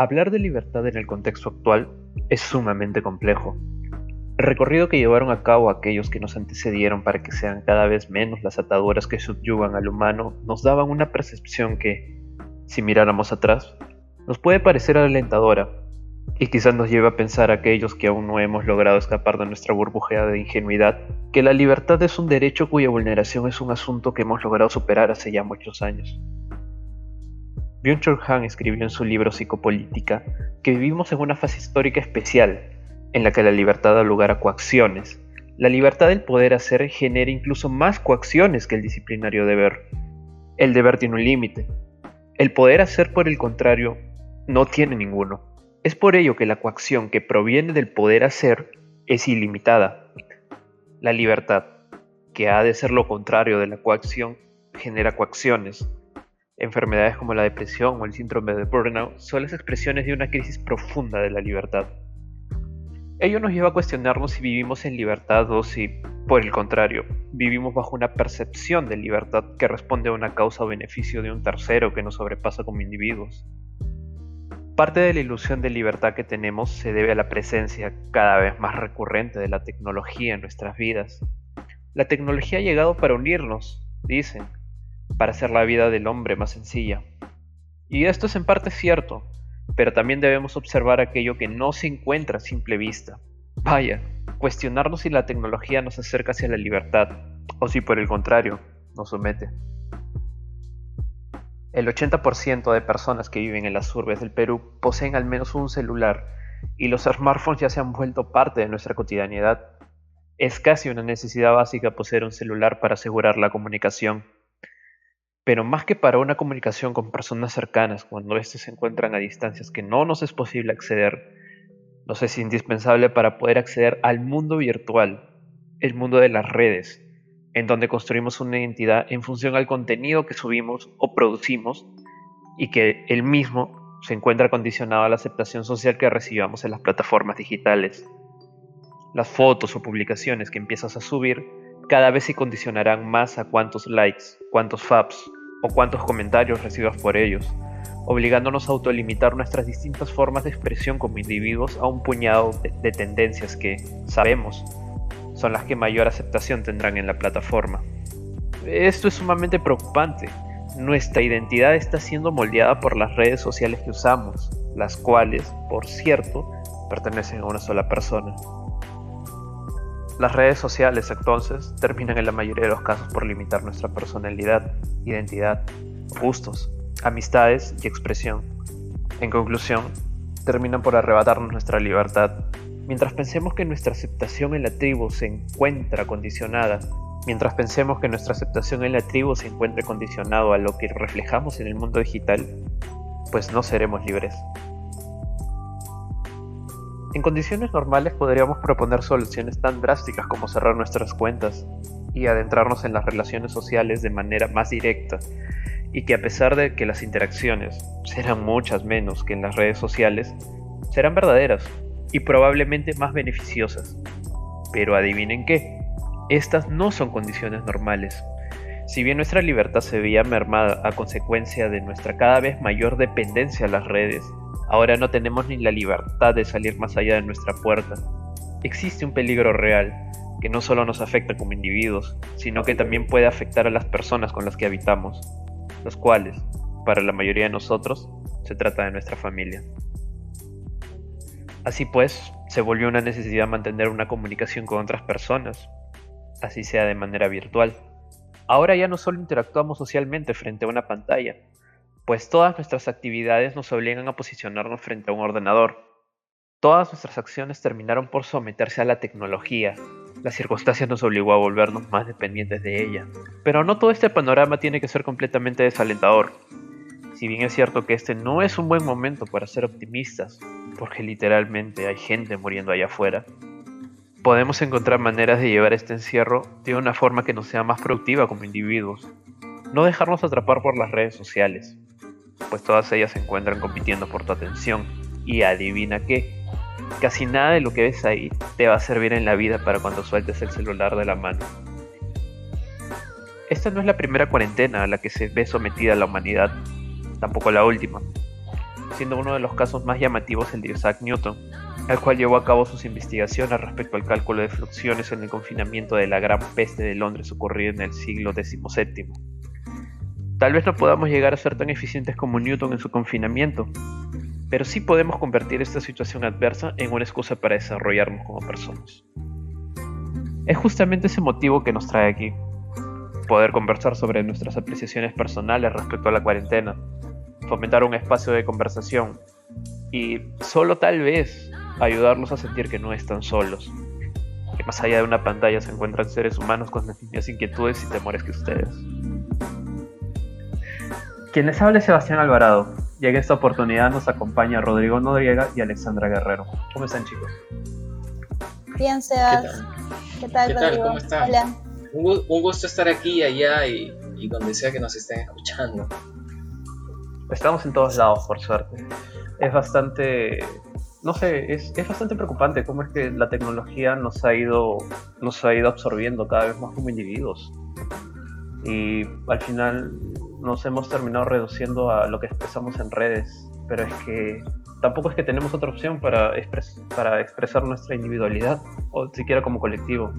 Hablar de libertad en el contexto actual es sumamente complejo. El recorrido que llevaron a cabo aquellos que nos antecedieron para que sean cada vez menos las ataduras que subyugan al humano nos daban una percepción que, si miráramos atrás, nos puede parecer alentadora y quizás nos lleve a pensar a aquellos que aún no hemos logrado escapar de nuestra burbujea de ingenuidad, que la libertad es un derecho cuya vulneración es un asunto que hemos logrado superar hace ya muchos años. Byung-Chul Han escribió en su libro Psicopolítica que vivimos en una fase histórica especial, en la que la libertad da lugar a coacciones. La libertad del poder hacer genera incluso más coacciones que el disciplinario deber. El deber tiene un límite. El poder hacer, por el contrario, no tiene ninguno. Es por ello que la coacción que proviene del poder hacer es ilimitada. La libertad, que ha de ser lo contrario de la coacción, genera coacciones, Enfermedades como la depresión o el síndrome de burnout son las expresiones de una crisis profunda de la libertad. Ello nos lleva a cuestionarnos si vivimos en libertad o si, por el contrario, vivimos bajo una percepción de libertad que responde a una causa o beneficio de un tercero que nos sobrepasa como individuos. Parte de la ilusión de libertad que tenemos se debe a la presencia cada vez más recurrente de la tecnología en nuestras vidas. La tecnología ha llegado para unirnos, dicen, para hacer la vida del hombre más sencilla. Y esto es en parte cierto, pero también debemos observar aquello que no se encuentra a simple vista. Vaya, cuestionarnos si la tecnología nos acerca hacia la libertad, o si por el contrario, nos somete. El 80% de personas que viven en las urbes del Perú poseen al menos un celular, y los smartphones ya se han vuelto parte de nuestra cotidianidad. Es casi una necesidad básica poseer un celular para asegurar la comunicación pero más que para una comunicación con personas cercanas, cuando éstas se encuentran a distancias que no nos es posible acceder, nos es indispensable para poder acceder al mundo virtual, el mundo de las redes, en donde construimos una identidad en función al contenido que subimos o producimos y que el mismo se encuentra condicionado a la aceptación social que recibamos en las plataformas digitales. Las fotos o publicaciones que empiezas a subir cada vez se condicionarán más a cuántos likes, cuántos faps, o cuántos comentarios recibas por ellos, obligándonos a autolimitar nuestras distintas formas de expresión como individuos a un puñado de, tendencias que, sabemos, son las que mayor aceptación tendrán en la plataforma. Esto es sumamente preocupante. Nuestra identidad está siendo moldeada por las redes sociales que usamos, las cuales, por cierto, pertenecen a una sola persona. Las redes sociales entonces terminan en la mayoría de los casos por limitar nuestra personalidad, identidad, gustos, amistades y expresión. En conclusión, terminan por arrebatarnos nuestra libertad. Mientras pensemos que nuestra aceptación en la tribu se encuentra condicionada, mientras pensemos que nuestra aceptación en la tribu se encuentre condicionado a lo que reflejamos en el mundo digital, pues no seremos libres. En condiciones normales podríamos proponer soluciones tan drásticas como cerrar nuestras cuentas y adentrarnos en las relaciones sociales de manera más directa y que a pesar de que las interacciones serán muchas menos que en las redes sociales, serán verdaderas y probablemente más beneficiosas. Pero adivinen qué, estas no son condiciones normales. Si bien nuestra libertad se veía mermada a consecuencia de nuestra cada vez mayor dependencia a las redes, Ahora no tenemos ni la libertad de salir más allá de nuestra puerta. Existe un peligro real, que no solo nos afecta como individuos, sino que también puede afectar a las personas con las que habitamos, los cuales, para la mayoría de nosotros, se trata de nuestra familia. Así pues, se volvió una necesidad mantener una comunicación con otras personas, así sea de manera virtual. Ahora ya no solo interactuamos socialmente frente a una pantalla, pues todas nuestras actividades nos obligan a posicionarnos frente a un ordenador. Todas nuestras acciones terminaron por someterse a la tecnología. La circunstancia nos obligó a volvernos más dependientes de ella. Pero no todo este panorama tiene que ser completamente desalentador. Si bien es cierto que este no es un buen momento para ser optimistas, porque literalmente hay gente muriendo allá afuera, podemos encontrar maneras de llevar este encierro de una forma que nos sea más productiva como individuos. No dejarnos atrapar por las redes sociales, pues todas ellas se encuentran compitiendo por tu atención. Y adivina qué, casi nada de lo que ves ahí te va a servir en la vida para cuando sueltes el celular de la mano. Esta no es la primera cuarentena a la que se ve sometida la humanidad, tampoco la última. siendo uno de los casos más llamativos el de Isaac Newton, el cual llevó a cabo sus investigaciones respecto al cálculo de fluxiones en el confinamiento de la Gran Peste de Londres ocurrida en el siglo XVII. Tal vez no podamos llegar a ser tan eficientes como Newton en su confinamiento, pero sí podemos convertir esta situación adversa en una excusa para desarrollarnos como personas. Es justamente ese motivo que nos trae aquí, poder conversar sobre nuestras apreciaciones personales respecto a la cuarentena, fomentar un espacio de conversación y solo tal vez ayudarlos a sentir que no están solos, que más allá de una pantalla se encuentran seres humanos con las mismas inquietudes y temores que ustedes. Quien les habla es Sebastián Alvarado, y en esta oportunidad nos acompaña Rodrigo Noriega y Alexandra Guerrero. ¿Cómo están chicos? Bien, Sebas. ¿Qué tal, Rodrigo? ¿Cómo están? Hola. Un, gusto estar aquí, allá y, y donde sea que nos estén escuchando. Estamos en todos lados, por suerte. Es bastante no sé, es, es, bastante preocupante cómo es que la tecnología nos ha ido, nos ha ido absorbiendo cada vez más como individuos. Y al final nos hemos terminado reduciendo a lo que expresamos en redes, pero es que tampoco es que tenemos otra opción para, para expresar nuestra individualidad, o siquiera como colectivo.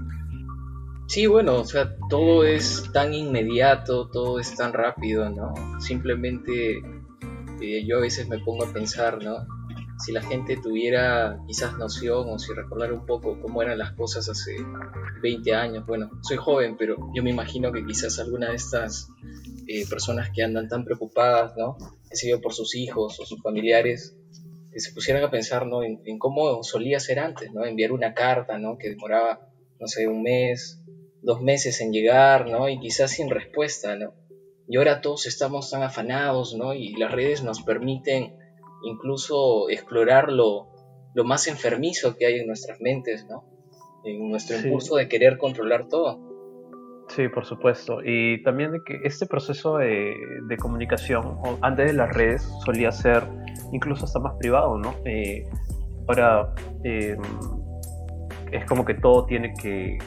Sí, bueno, o sea, todo es tan inmediato, todo es tan rápido, ¿no? Simplemente eh, yo a veces me pongo a pensar, ¿no? Si la gente tuviera quizás noción o si recordara un poco cómo eran las cosas hace 20 años. Bueno, soy joven, pero yo me imagino que quizás alguna de estas eh, personas que andan tan preocupadas, ¿no? Que sido por sus hijos o sus familiares, que se pusieran a pensar, ¿no? En, cómo solía ser antes, ¿no? Enviar una carta, ¿no? Que demoraba, no sé, un mes, dos meses en llegar, ¿no? Y quizás sin respuesta, ¿no? Y ahora todos estamos tan afanados, ¿no? Y las redes nos permiten incluso explorar lo, más enfermizo que hay en nuestras mentes, ¿no? En nuestro impulso de querer controlar todo. Sí, por supuesto. Y también de que este proceso de, comunicación, antes de las redes, solía ser incluso hasta más privado, ¿no? Eh, ahora eh, es como que todo tiene que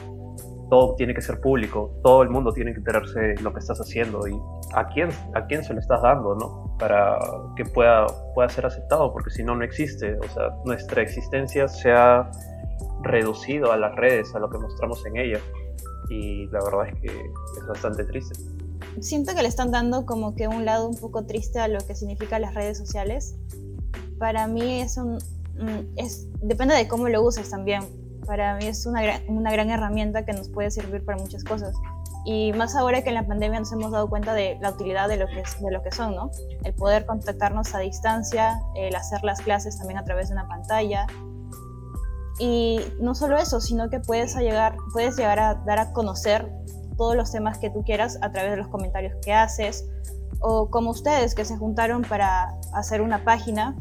todo tiene que ser público, todo el mundo tiene que enterarse de lo que estás haciendo y a quién, a quién se lo estás dando, ¿no? Para que pueda, pueda ser aceptado, porque si no, no existe. O sea, nuestra existencia se ha reducido a las redes, a lo que mostramos en ellas. Y la verdad es que es bastante triste. Siento que le están dando como que un lado un poco triste a lo que significan las redes sociales. Para mí es un... Mm, es, depende de cómo lo uses también para mí es una gran, una gran herramienta que nos puede servir para muchas cosas. Y más ahora que en la pandemia nos hemos dado cuenta de la utilidad de lo que, de lo que son, ¿no? El poder contactarnos a distancia, el hacer las clases también a través de una pantalla. Y no solo eso, sino que puedes llegar, puedes llegar a dar a conocer todos los temas que tú quieras a través de los comentarios que haces, o como ustedes que se juntaron para hacer una página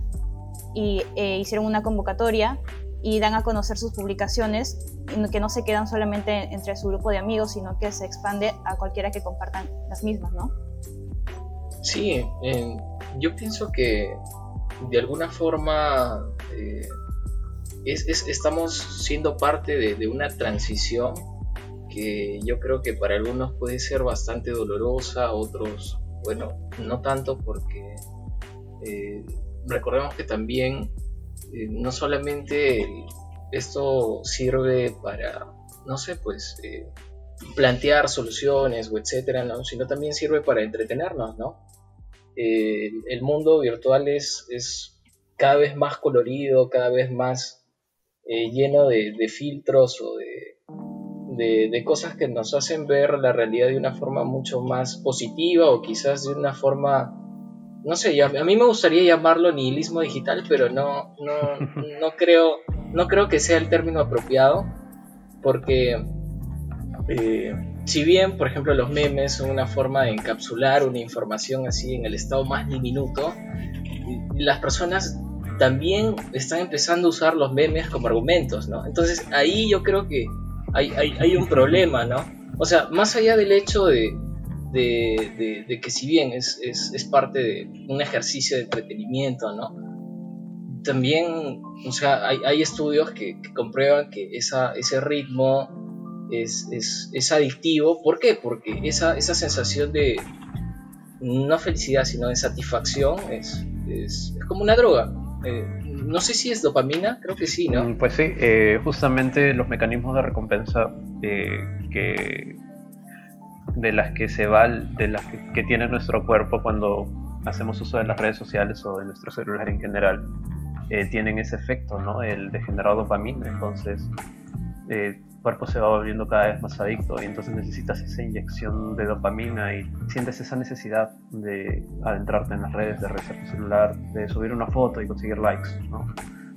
y eh, hicieron una convocatoria y dan a conocer sus publicaciones, que no se quedan solamente entre su grupo de amigos, sino que se expande a cualquiera que compartan las mismas, ¿no? Sí, yo pienso que de alguna forma eh, estamos siendo parte de, una transición que yo creo que para algunos puede ser bastante dolorosa, otros, bueno, no tanto porque eh, recordemos que también eh, no solamente esto sirve para, no sé, pues eh, plantear soluciones o etcétera, ¿no? sino también sirve para entretenernos, ¿no? Eh, el mundo virtual es, es, cada vez más colorido, cada vez más lleno de, filtros o de, de, cosas que nos hacen ver la realidad de una forma mucho más positiva o quizás de una forma no sé, a mí me gustaría llamarlo nihilismo digital, pero no, no, creo, no creo que sea el término apropiado, porque eh, si bien, por ejemplo, los memes son una forma de encapsular una información así en el estado más diminuto, las personas también están empezando a usar los memes como argumentos, ¿no? Entonces ahí yo creo que hay, hay un problema, ¿no? O sea, más allá del hecho de, de, que si bien es, parte de un ejercicio de entretenimiento, ¿no? También, o sea, hay, estudios que, comprueban que esa, ese ritmo es, es, adictivo. ¿Por qué? Porque esa, esa sensación de, no felicidad, sino de satisfacción, es, es, como una droga. Eh, no sé si es dopamina, creo que sí, ¿no? Mm, pues sí, eh, justamente los mecanismos de recompensa que de las que se va, de las que, tiene nuestro cuerpo cuando hacemos uso de las redes sociales o de nuestro celular en general, tienen ese efecto, ¿no? El de generar dopamina. Entonces, eh, cuerpo se va volviendo cada vez más adicto y entonces necesitas esa inyección de dopamina y sientes esa necesidad de adentrarte en las redes, de revisar tu celular, de subir una foto y conseguir likes ¿no?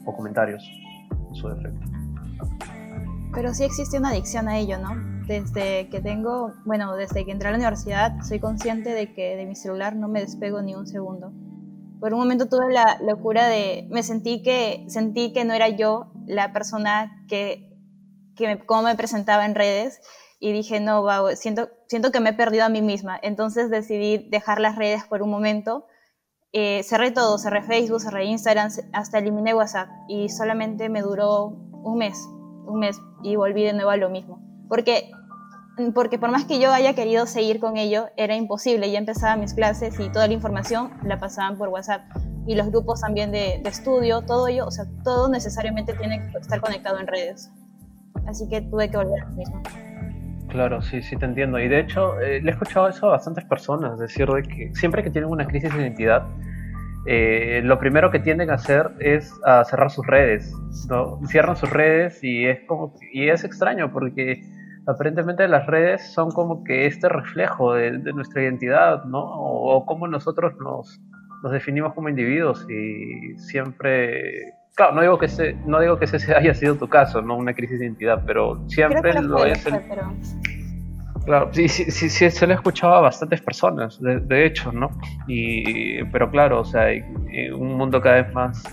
o comentarios. Su efecto. Pero sí existe una adicción a ello, ¿no? Desde que tengo, bueno, desde que entré a la universidad, soy consciente de que de mi celular no me despego ni un segundo. Por un momento tuve la locura de, me sentí que, sentí que no era yo la persona que que cómo me presentaba en redes y dije, no, wow, siento, siento que me he perdido a mí misma. Entonces decidí dejar las redes por un momento. Eh, cerré todo, cerré Facebook, cerré Instagram, hasta eliminé WhatsApp y solamente me duró un mes, un mes y volví de nuevo a lo mismo. Porque, porque por más que yo haya querido seguir con ello, era imposible. Ya empezaba mis clases y toda la información la pasaban por WhatsApp y los grupos también de, de estudio, todo ello, o sea, todo necesariamente tiene que estar conectado en redes así que tuve que volver a mismo. Claro, sí, sí te entiendo. Y de hecho, eh, le he escuchado eso a bastantes personas, decir de que siempre que tienen una crisis de identidad, eh, lo primero que tienden a hacer es a cerrar sus redes, ¿no? Cierran sus redes y es como y es extraño porque aparentemente las redes son como que este reflejo de, nuestra identidad, ¿no? O, o cómo nosotros nos, nos definimos como individuos y siempre Claro, no digo que ese, no digo que ese haya sido tu caso, no una crisis de identidad, pero siempre lo es. El... Claro, sí, sí, sí, sí, se lo he escuchado a bastantes personas, de, hecho, ¿no? Y, pero claro, o sea, en un mundo cada vez más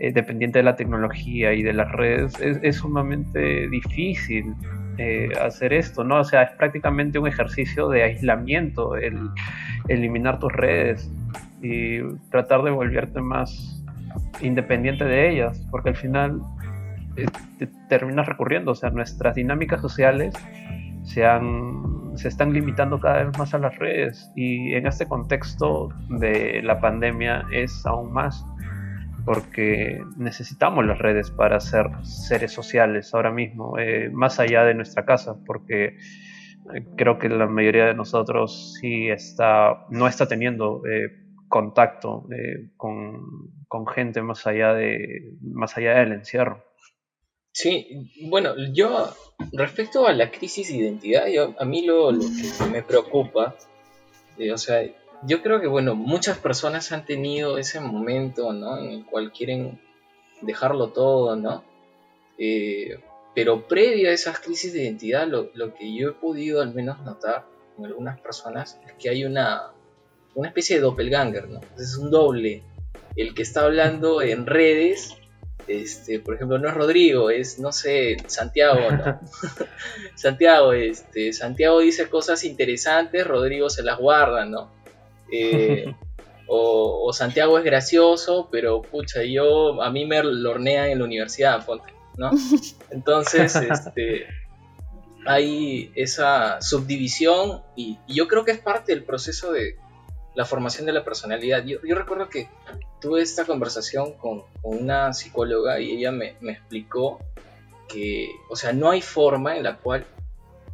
eh, dependiente de la tecnología y de las redes, es, sumamente difícil eh, hacer esto, ¿no? O sea, es prácticamente un ejercicio de aislamiento, el eliminar tus redes y tratar de volverte más independiente de ellas, porque al final eh, terminas recurriendo, o sea, nuestras dinámicas sociales se, han, se están limitando cada vez más a las redes y en este contexto de la pandemia es aún más porque necesitamos las redes para ser seres sociales ahora mismo, eh, más allá de nuestra casa, porque eh, creo que la mayoría de nosotros sí está, no está teniendo contacto con, con gente más allá, de, más allá del encierro. Sí, bueno, yo respecto a la crisis de identidad, yo, a mí lo, que me preocupa, eh, o sea, yo creo que, bueno, muchas personas han tenido ese momento, ¿no? En el cual quieren dejarlo todo, ¿no? Eh, pero previo a esas crisis de identidad, lo, lo, que yo he podido al menos notar en algunas personas es que hay una, una especie de doppelganger, ¿no? Es un doble el que está hablando en redes, este, por ejemplo, no es Rodrigo, es, no sé, Santiago, ¿no? Santiago, este, Santiago dice cosas interesantes, Rodrigo se las guarda, ¿no? Eh, o, Santiago es gracioso, pero pucha, yo, a mí me lornean en la universidad, ¿no? Entonces, este, hay esa subdivisión y yo creo que es parte del proceso de, la formación de la personalidad. Yo, recuerdo que tuve esta conversación con, una psicóloga y ella me, explicó que, o sea, no hay forma en la cual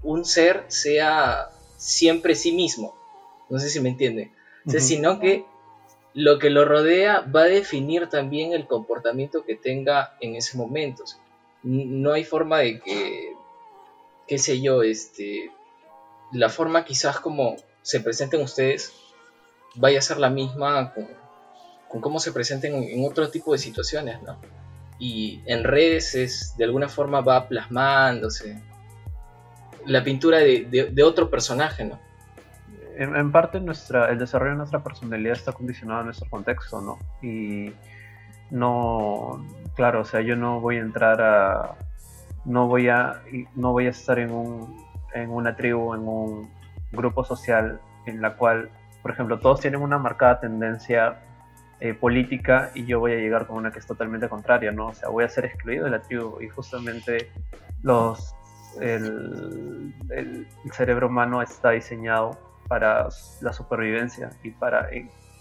un ser sea siempre sí mismo. No sé si me entienden. Sino que lo que lo rodea va a definir también el comportamiento que tenga en ese momento. no hay forma de que, qué sé yo, este, la forma quizás como se presenten ustedes vaya a ser la misma con, cómo se presenten en, otro tipo de situaciones, ¿no? Y en redes es, de alguna forma va plasmándose la pintura de, otro personaje, ¿no? En, parte nuestra, el desarrollo de nuestra personalidad está condicionado a nuestro contexto, ¿no? Y no, claro, o sea, yo no voy a entrar a, no voy a, no voy a estar en, un, en una tribu, en un grupo social en la cual por ejemplo, todos tienen una marcada tendencia eh, política y yo voy a llegar con una que es totalmente contraria, ¿no? O sea, voy a ser excluido de la tribu y justamente los, el, cerebro humano está diseñado para la supervivencia y para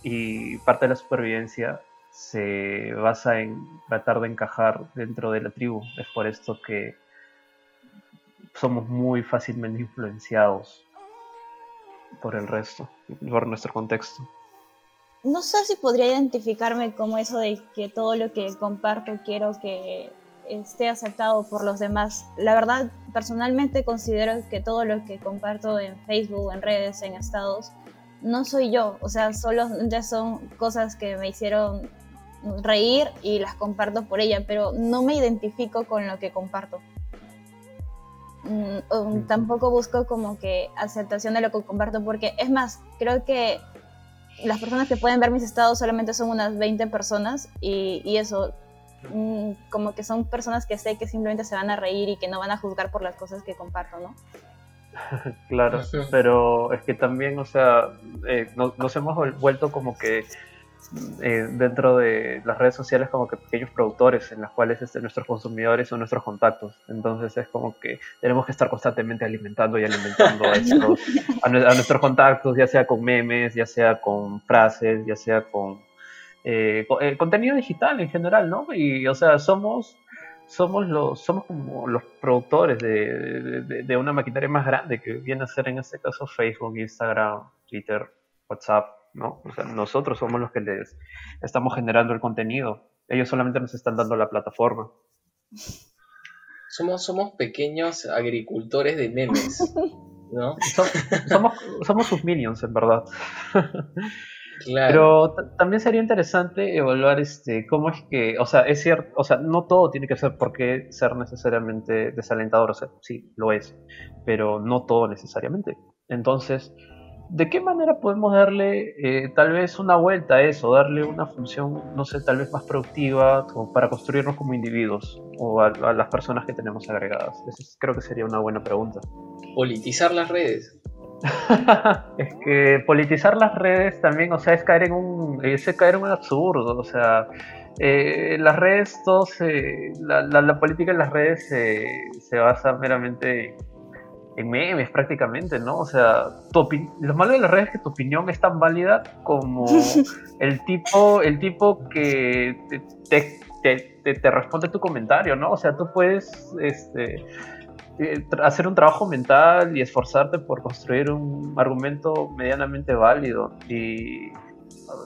y parte de la supervivencia se basa en tratar de encajar dentro de la tribu. Es por esto que somos muy fácilmente influenciados por el resto, por nuestro contexto. No sé si podría identificarme como eso de que todo lo que comparto quiero que esté aceptado por los demás. La verdad, personalmente considero que todo lo que comparto en Facebook, en redes, en estados, no soy yo. O sea, solo son cosas que me hicieron reír y las comparto por ella, pero no me identifico con lo que comparto. Mm, tampoco busco como que aceptación de lo que comparto, porque es más, creo que las personas que pueden ver mis estados solamente son unas 20 personas y, y eso, mm, como que son personas que sé que simplemente se van a reír y que no van a juzgar por las cosas que comparto, ¿no? claro, pero es que también, o sea, eh, nos hemos vuelto como que eh, dentro de las redes sociales como que pequeños productores en las cuales este, nuestros consumidores son nuestros contactos. Entonces es como que tenemos que estar constantemente alimentando y alimentando a, nuestros contactos, ya sea con memes, ya sea con frases, ya sea con, eh, eh, contenido digital en general, ¿no? Y o sea, somos somos los somos como los productores de, de, una maquinaria más grande que viene a ser en este caso Facebook, Instagram, Twitter, WhatsApp, ¿no? O sea, nosotros somos los que les estamos generando el contenido. Ellos solamente nos están dando la plataforma. Somos, somos pequeños agricultores de memes, ¿no? somos, somos sus minions, en verdad. Pero también sería interesante evaluar este cómo es que, o sea, es cierto, o sea, no todo tiene que ser porque ser necesariamente desalentador, o sea, sí, lo es, pero no todo necesariamente. Entonces, ¿de qué manera podemos darle eh, tal vez una vuelta a eso, darle una función, no sé, tal vez más productiva para construirnos como individuos o a, las personas que tenemos agregadas? Esa creo que sería una buena pregunta. Politizar las redes. es que politizar las redes también, o sea, es caer en un, es caer en un absurdo, o sea, eh, las redes, todos, la, la, política en las redes se basa meramente en memes prácticamente, ¿no? O sea, tu lo malo de las redes es que tu opinión es tan válida como el tipo, el tipo que te, te, te, responde tu comentario, ¿no? O sea, tú puedes este, eh, hacer un trabajo mental y esforzarte por construir un argumento medianamente válido y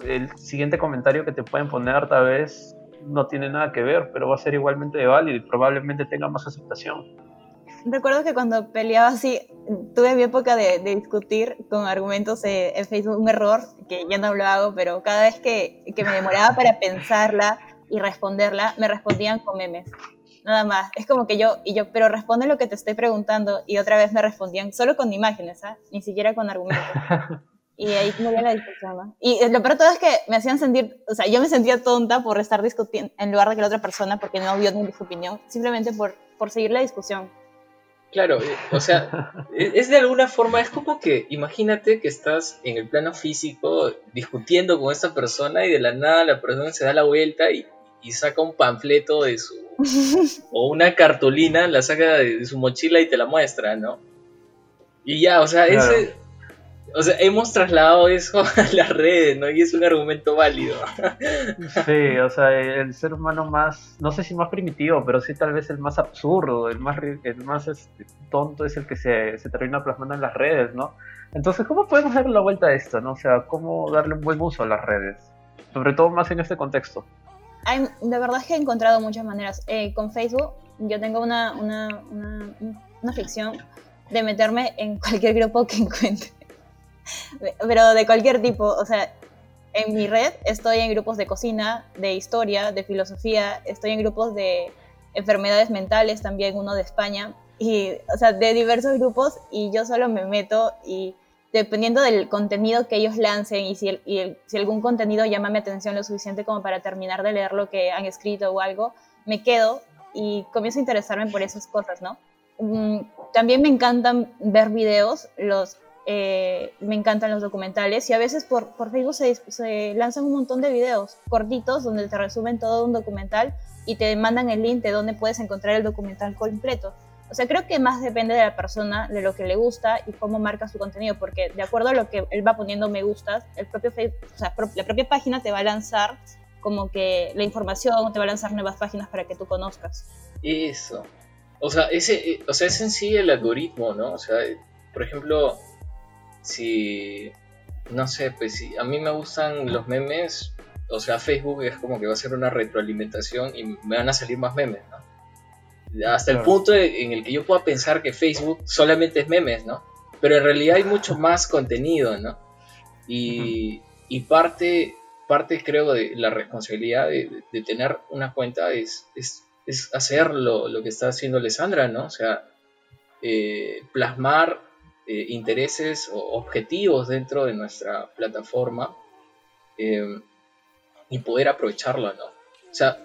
el siguiente comentario que te pueden poner tal vez no tiene nada que ver, pero va a ser igualmente válido y probablemente tenga más aceptación recuerdo que cuando peleaba así, tuve mi época de, discutir con argumentos en Facebook, un error, que ya no lo hago, pero cada vez que, que, me demoraba para pensarla y responderla, me respondían con memes. Nada más. Es como que yo, y yo, pero responde lo que te estoy preguntando, y otra vez me respondían solo con imágenes, ¿ah? Ni siquiera con argumentos. Y ahí murió la discusión, ¿no? Y lo peor de todo es que me hacían sentir, o sea, yo me sentía tonta por estar discutiendo en lugar de que la otra persona, porque no vio ni su opinión, simplemente por, por seguir la discusión. Claro, eh, o sea, e, es de alguna forma, es como que imagínate que estás en el plano físico discutiendo con esta persona y de la nada la persona se da la vuelta y, saca un panfleto de su... o una cartulina, la saca de, su mochila y te la muestra, ¿no? Y ya, o sea, ese, o sea, hemos trasladado eso a las redes, ¿no? Y es un argumento válido. Sí, o sea, el ser humano más, no sé si más primitivo, pero sí tal vez el más absurdo, el más, el más este, tonto es el que se, se termina plasmando en las redes, ¿no? Entonces, ¿cómo podemos darle la vuelta a esto, no? O sea, ¿cómo darle un buen uso a las redes? Sobre todo más en este contexto. Hay, de verdad es que he encontrado muchas maneras. Eh, con Facebook yo tengo una, una, una, una ficción de meterme en cualquier grupo que encuentre pero de cualquier tipo, o sea, en mi red estoy en grupos de cocina, de historia, de filosofía, estoy en grupos de enfermedades mentales, también uno de España, y, o sea, de diversos grupos, y yo solo me meto y dependiendo del contenido que ellos lancen y si, algún contenido llama mi atención lo suficiente como para terminar de leer lo que han escrito o algo, me quedo y comienzo a interesarme por esas cosas, ¿no? Mm, también me encantan ver videos, eh, me encantan los documentales y a veces por, Facebook se, lanzan un montón de videos cortitos donde te resumen todo un documental y te mandan el link de donde puedes encontrar el documental completo. O sea, creo que más depende de la persona, de lo que le gusta y cómo marca su contenido, porque de acuerdo a lo que él va poniendo me gustas, el propio o sea, la propia página te va a lanzar como que la información, te va a lanzar nuevas páginas para que tú conozcas. Eso. O sea, ese, eh, o sea, es en sí el algoritmo, ¿no? O sea, por ejemplo, si, no sé, pues si a mí me gustan los memes, o sea, Facebook es como que va a ser una retroalimentación y me van a salir más memes, ¿no? Hasta el punto en el que yo pueda pensar que Facebook solamente es memes, ¿no? Pero en realidad hay mucho más contenido, ¿no? Y, y parte, parte, creo, de la responsabilidad de, tener una cuenta es, es, es hacer lo, lo, que está haciendo Alessandra, ¿no? O sea, eh, plasmar eh, intereses o objetivos dentro de nuestra plataforma eh, y poder aprovecharlo, ¿no? O sea,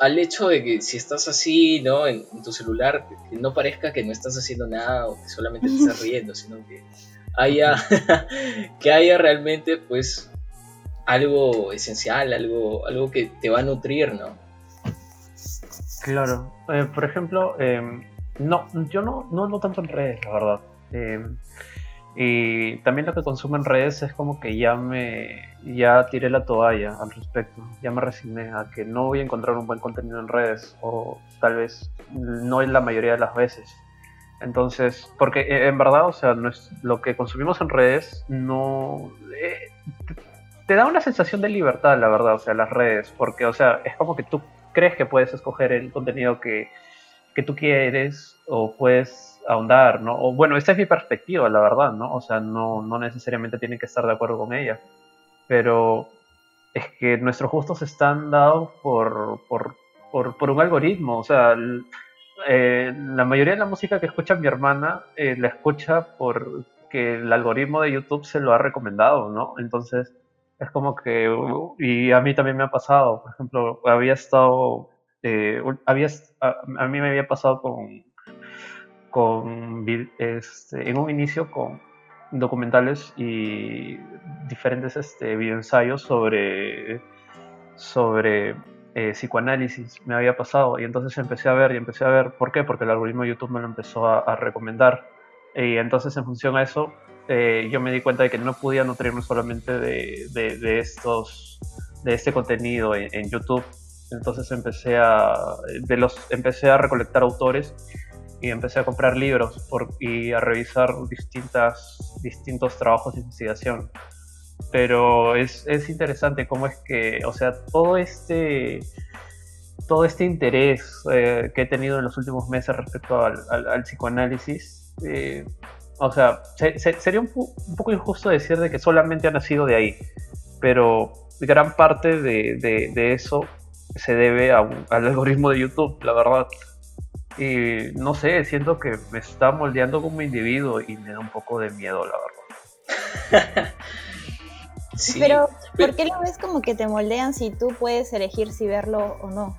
al hecho de que si estás así, ¿no? En, tu celular, que no parezca que no estás haciendo nada o que solamente te estás riendo, sino que haya, que haya realmente, pues, algo esencial, algo, algo que te va a nutrir, ¿no? Claro. Eh, por ejemplo, em, no, yo no, no, no tanto en redes, la verdad. Em, y también lo que consumo en redes es como que ya me ya tiré la toalla al respecto, ya me resigné a que no voy a encontrar un buen contenido en redes o tal vez no en la mayoría de las veces. Entonces, porque eh, en verdad, o sea, no es, lo que consumimos en redes no eh, te da una sensación de libertad, la verdad, o sea, las redes, porque, o sea, es como que tú crees que puedes escoger el contenido que, que tú quieres o puedes ahondar, ¿no? O bueno, esta es mi perspectiva, la verdad, ¿no? O sea, no, no necesariamente tienen que estar de acuerdo con ella, pero es que nuestros gustos están dados por, por, por, un algoritmo, o sea, eh, la mayoría de la música que escucha mi hermana eh, la escucha porque el algoritmo de YouTube se lo ha recomendado, ¿no? Entonces, es como que, y a mí también me ha pasado, por ejemplo, había estado, eh, había, a mí me había pasado con con, este, en un inicio con documentales y diferentes este, videoensayos sobre, sobre eh, psicoanálisis me había pasado. Y entonces empecé a ver y empecé a ver, ¿por qué? Porque el algoritmo de YouTube me lo empezó a, recomendar. Y entonces en función a eso eh, yo me di cuenta de que no podía nutrirme solamente de, de, estos de este contenido en, en, YouTube. Entonces empecé a de los empecé a recolectar autores y empecé a comprar libros y a revisar distintas, distintos trabajos de investigación. Pero es, es, interesante cómo es que, o sea, todo este, todo este interés eh, que he tenido en los últimos meses respecto al, al, psicoanálisis, eh, o sea, sería un, un, poco injusto decir de que solamente ha nacido de ahí, pero gran parte de, de, de eso se debe a al algoritmo de YouTube, la verdad. Y no sé, siento que me está moldeando como individuo y me da un poco de miedo, la verdad. pero, ¿por qué lo ves como que te moldean si tú puedes elegir si verlo o no?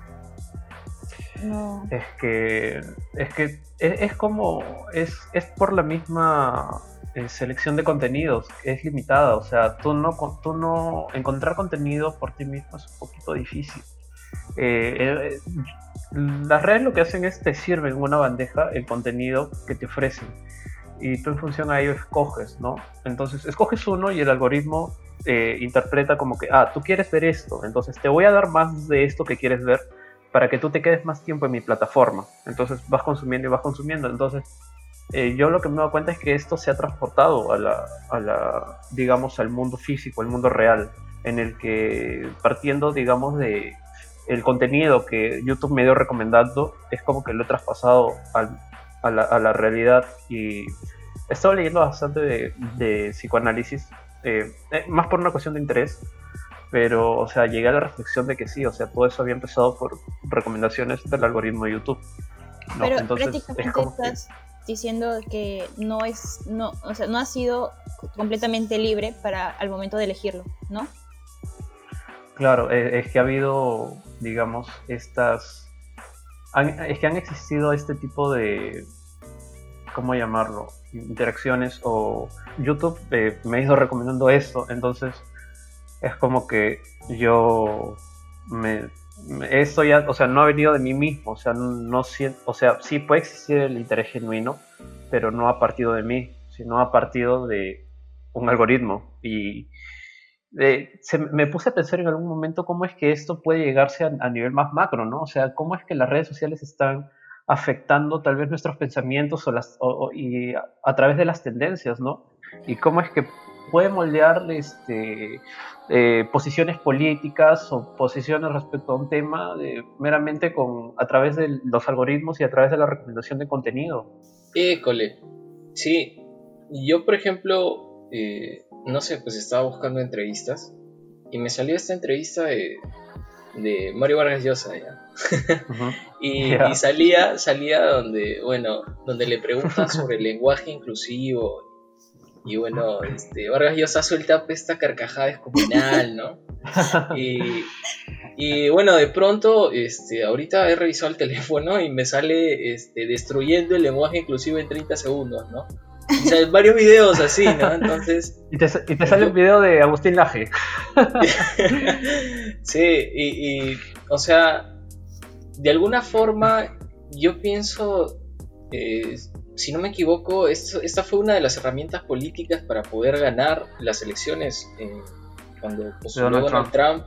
No. Es que, es que es, como, es, es por la misma eh, selección de contenidos, es limitada, o sea, tú no, tú no, encontrar contenido por ti mismo es un poquito difícil. Eh, eh, las redes lo que hacen es te sirven en una bandeja el contenido que te ofrecen y tú en función a ello escoges, ¿no? Entonces escoges uno y el algoritmo eh, interpreta como que, ah, tú quieres ver esto, entonces te voy a dar más de esto que quieres ver para que tú te quedes más tiempo en mi plataforma. Entonces vas consumiendo y vas consumiendo. Entonces yo lo que me doy cuenta es que esto se ha transportado a la, a la, digamos, al mundo físico, al mundo real, en el que partiendo, digamos, de el contenido que YouTube me dio recomendando es como que lo he traspasado a, la, realidad y he estado leyendo bastante de, psicoanálisis, eh, eh, más por una cuestión de interés, pero, o sea, llegué a la reflexión de que sí, o sea, todo eso había empezado por recomendaciones del algoritmo de YouTube. pero prácticamente estás diciendo que no es, no, o sea, no ha sido completamente libre para al momento de elegirlo, ¿no? Claro, e, es que ha habido, digamos, estas... es que han existido este tipo de... ¿Cómo llamarlo? Interacciones o YouTube eh, me ha ido recomendando esto, entonces es como que yo me, esto ya, o sea, no ha venido de mí mismo, o sea, no o sea, sí puede existir el interés genuino, pero no ha partido de mí, sino ha partido de un algoritmo y me puse a pensar en algún momento cómo es que esto puede llegarse a, nivel más macro, ¿no? O sea, cómo es que las redes sociales están afectando tal vez nuestros pensamientos o las, y a, través de las tendencias, ¿no? Y cómo es que puede moldear este, eh, posiciones políticas o posiciones respecto a un tema meramente con, a través de los algoritmos y a través de la recomendación de contenido. École, sí. Yo, por ejemplo, eh, no sé, pues estaba buscando entrevistas y me salió esta entrevista de, de Mario Vargas Llosa ya. y, salía, salía donde, bueno, donde le preguntan sobre el lenguaje inclusivo y bueno, este, Vargas Llosa suelta esta carcajada descomunal, ¿no? Y, y, bueno, de pronto, este, ahorita he revisado el teléfono y me sale este, destruyendo el lenguaje inclusivo en 30 segundos, ¿no? O sea, varios videos así, ¿no? Entonces. Y te, sale un video de Agustín Laje. sí, y, o sea, de alguna forma, yo pienso, eh, si no me equivoco, esta fue una de las herramientas políticas para poder ganar las elecciones cuando postuló Donald Trump.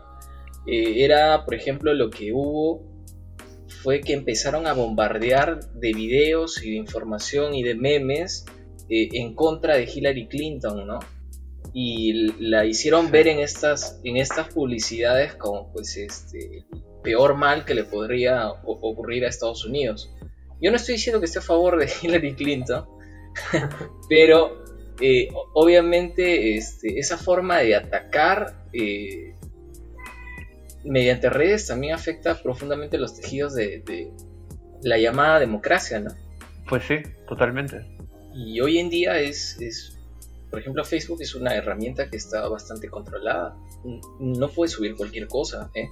Eh, era, por ejemplo, lo que hubo fue que empezaron a bombardear de videos y de información y de memes eh, en contra de Hillary Clinton, ¿no? Y la hicieron ver en estas, en estas publicidades como pues este el peor mal que le podría ocurrir a Estados Unidos. Yo no estoy diciendo que esté a favor de Hillary Clinton, pero eh, obviamente este, esa forma de atacar eh, mediante redes también afecta profundamente los tejidos de, de, la llamada democracia, ¿no? Pues sí, totalmente. Y hoy en día es, es, por ejemplo, Facebook es una herramienta que está bastante controlada. No puedes subir cualquier cosa, ¿eh?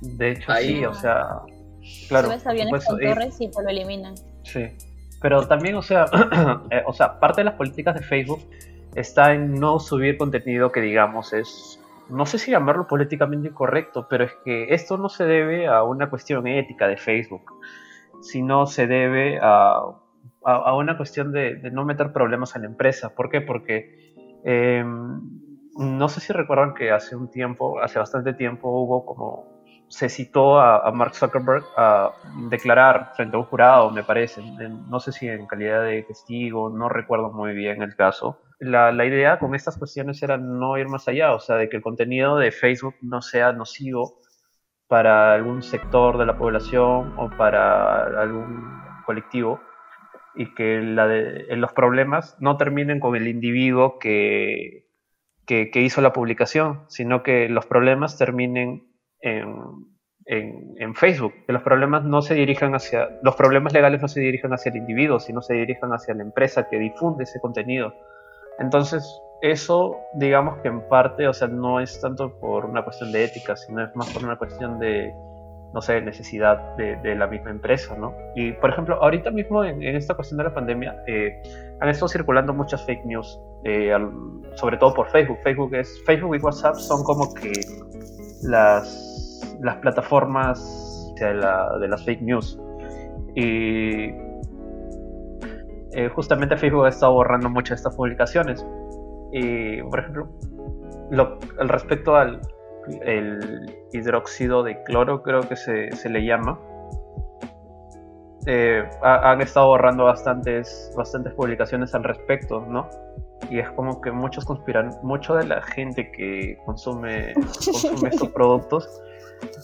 De hecho, sí, o sea, claro. Subes aviones con torres y te lo eliminan. Sí, pero también, o sea, eh, o sea, parte de las políticas de Facebook está en no subir contenido que digamos es, no sé si llamarlo políticamente incorrecto, pero es que esto no se debe a una cuestión ética de Facebook, sino se debe a a, una cuestión de, no meter problemas en la empresa. ¿Por qué? Porque em, no sé si recuerdan que hace un tiempo, hace bastante tiempo, hubo como se citó a, Mark Zuckerberg a declarar frente a un jurado, me parece, no sé si en calidad de testigo, no recuerdo muy bien el caso. La, la, idea con estas cuestiones era no ir más allá, o sea, de que el contenido de Facebook no sea nocivo para algún sector de la población o para algún colectivo, y que de, los problemas no terminen con el individuo que, que, hizo la publicación, sino que los problemas terminen en, en, en, Facebook, que los problemas no se dirijan hacia, los problemas legales no se dirijan hacia el individuo, sino se dirijan hacia la empresa que difunde ese contenido. Entonces, eso, digamos que en parte, o sea, no es tanto por una cuestión de ética, sino es más por una cuestión de, no sé, necesidad de, la misma empresa, ¿no? Y, por ejemplo, ahorita mismo en, esta cuestión de la pandemia eh, han estado circulando muchas fake news, eh, sobre todo por Facebook. Facebook, es, Facebook y WhatsApp son como que las, las plataformas de, de las fake news. Y eh, justamente Facebook ha estado borrando muchas de estas publicaciones. Y, por ejemplo, lo, al respecto al, el hidróxido de cloro, creo que se, le llama. Eh, han estado borrando bastantes, bastantes publicaciones al respecto, ¿no? Y es como que muchos conspiran, mucho de la gente que consume, estos productos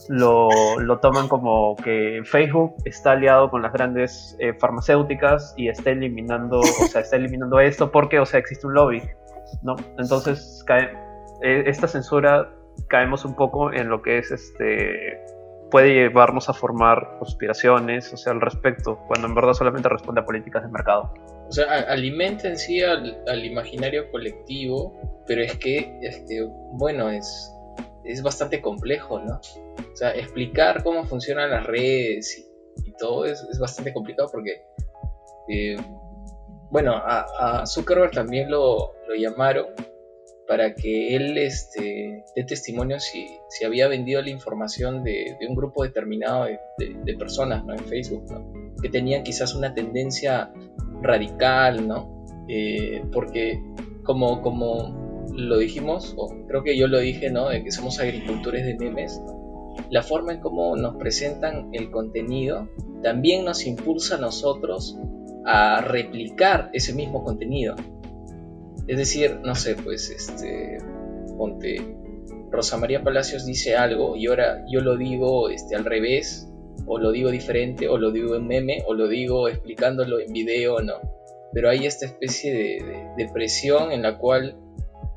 lo, toman como que Facebook está aliado con las grandes eh, farmacéuticas y está eliminando, o sea, está eliminando esto porque, o sea, existe un lobby, ¿no? Entonces, cae, eh, esta censura caemos un poco en lo que es este puede llevarnos a formar conspiraciones, o sea, al respecto, cuando en verdad solamente responde a políticas de mercado. O sea, alimenta en sí al, imaginario colectivo, pero es que, este, bueno, es, es bastante complejo, ¿no? O sea, explicar cómo funcionan las redes y, todo es, es, bastante complicado porque, eh, bueno, a, a, Zuckerberg también lo, lo llamaron para que él este, dé testimonio si, si había vendido la información de, un grupo determinado de, personas ¿no? en Facebook, que tenían quizás una tendencia radical, ¿no? Eh, porque como, como lo dijimos, o creo que yo lo dije, ¿no? de que somos agricultores de memes, la forma en cómo nos presentan el contenido también nos impulsa a nosotros a replicar ese mismo contenido. Es decir, no sé, pues, este, ponte, Rosa María Palacios dice algo y ahora yo lo digo este, al revés, o lo digo diferente, o lo digo en meme, o lo digo explicándolo en video, no. Pero hay esta especie de, presión en la cual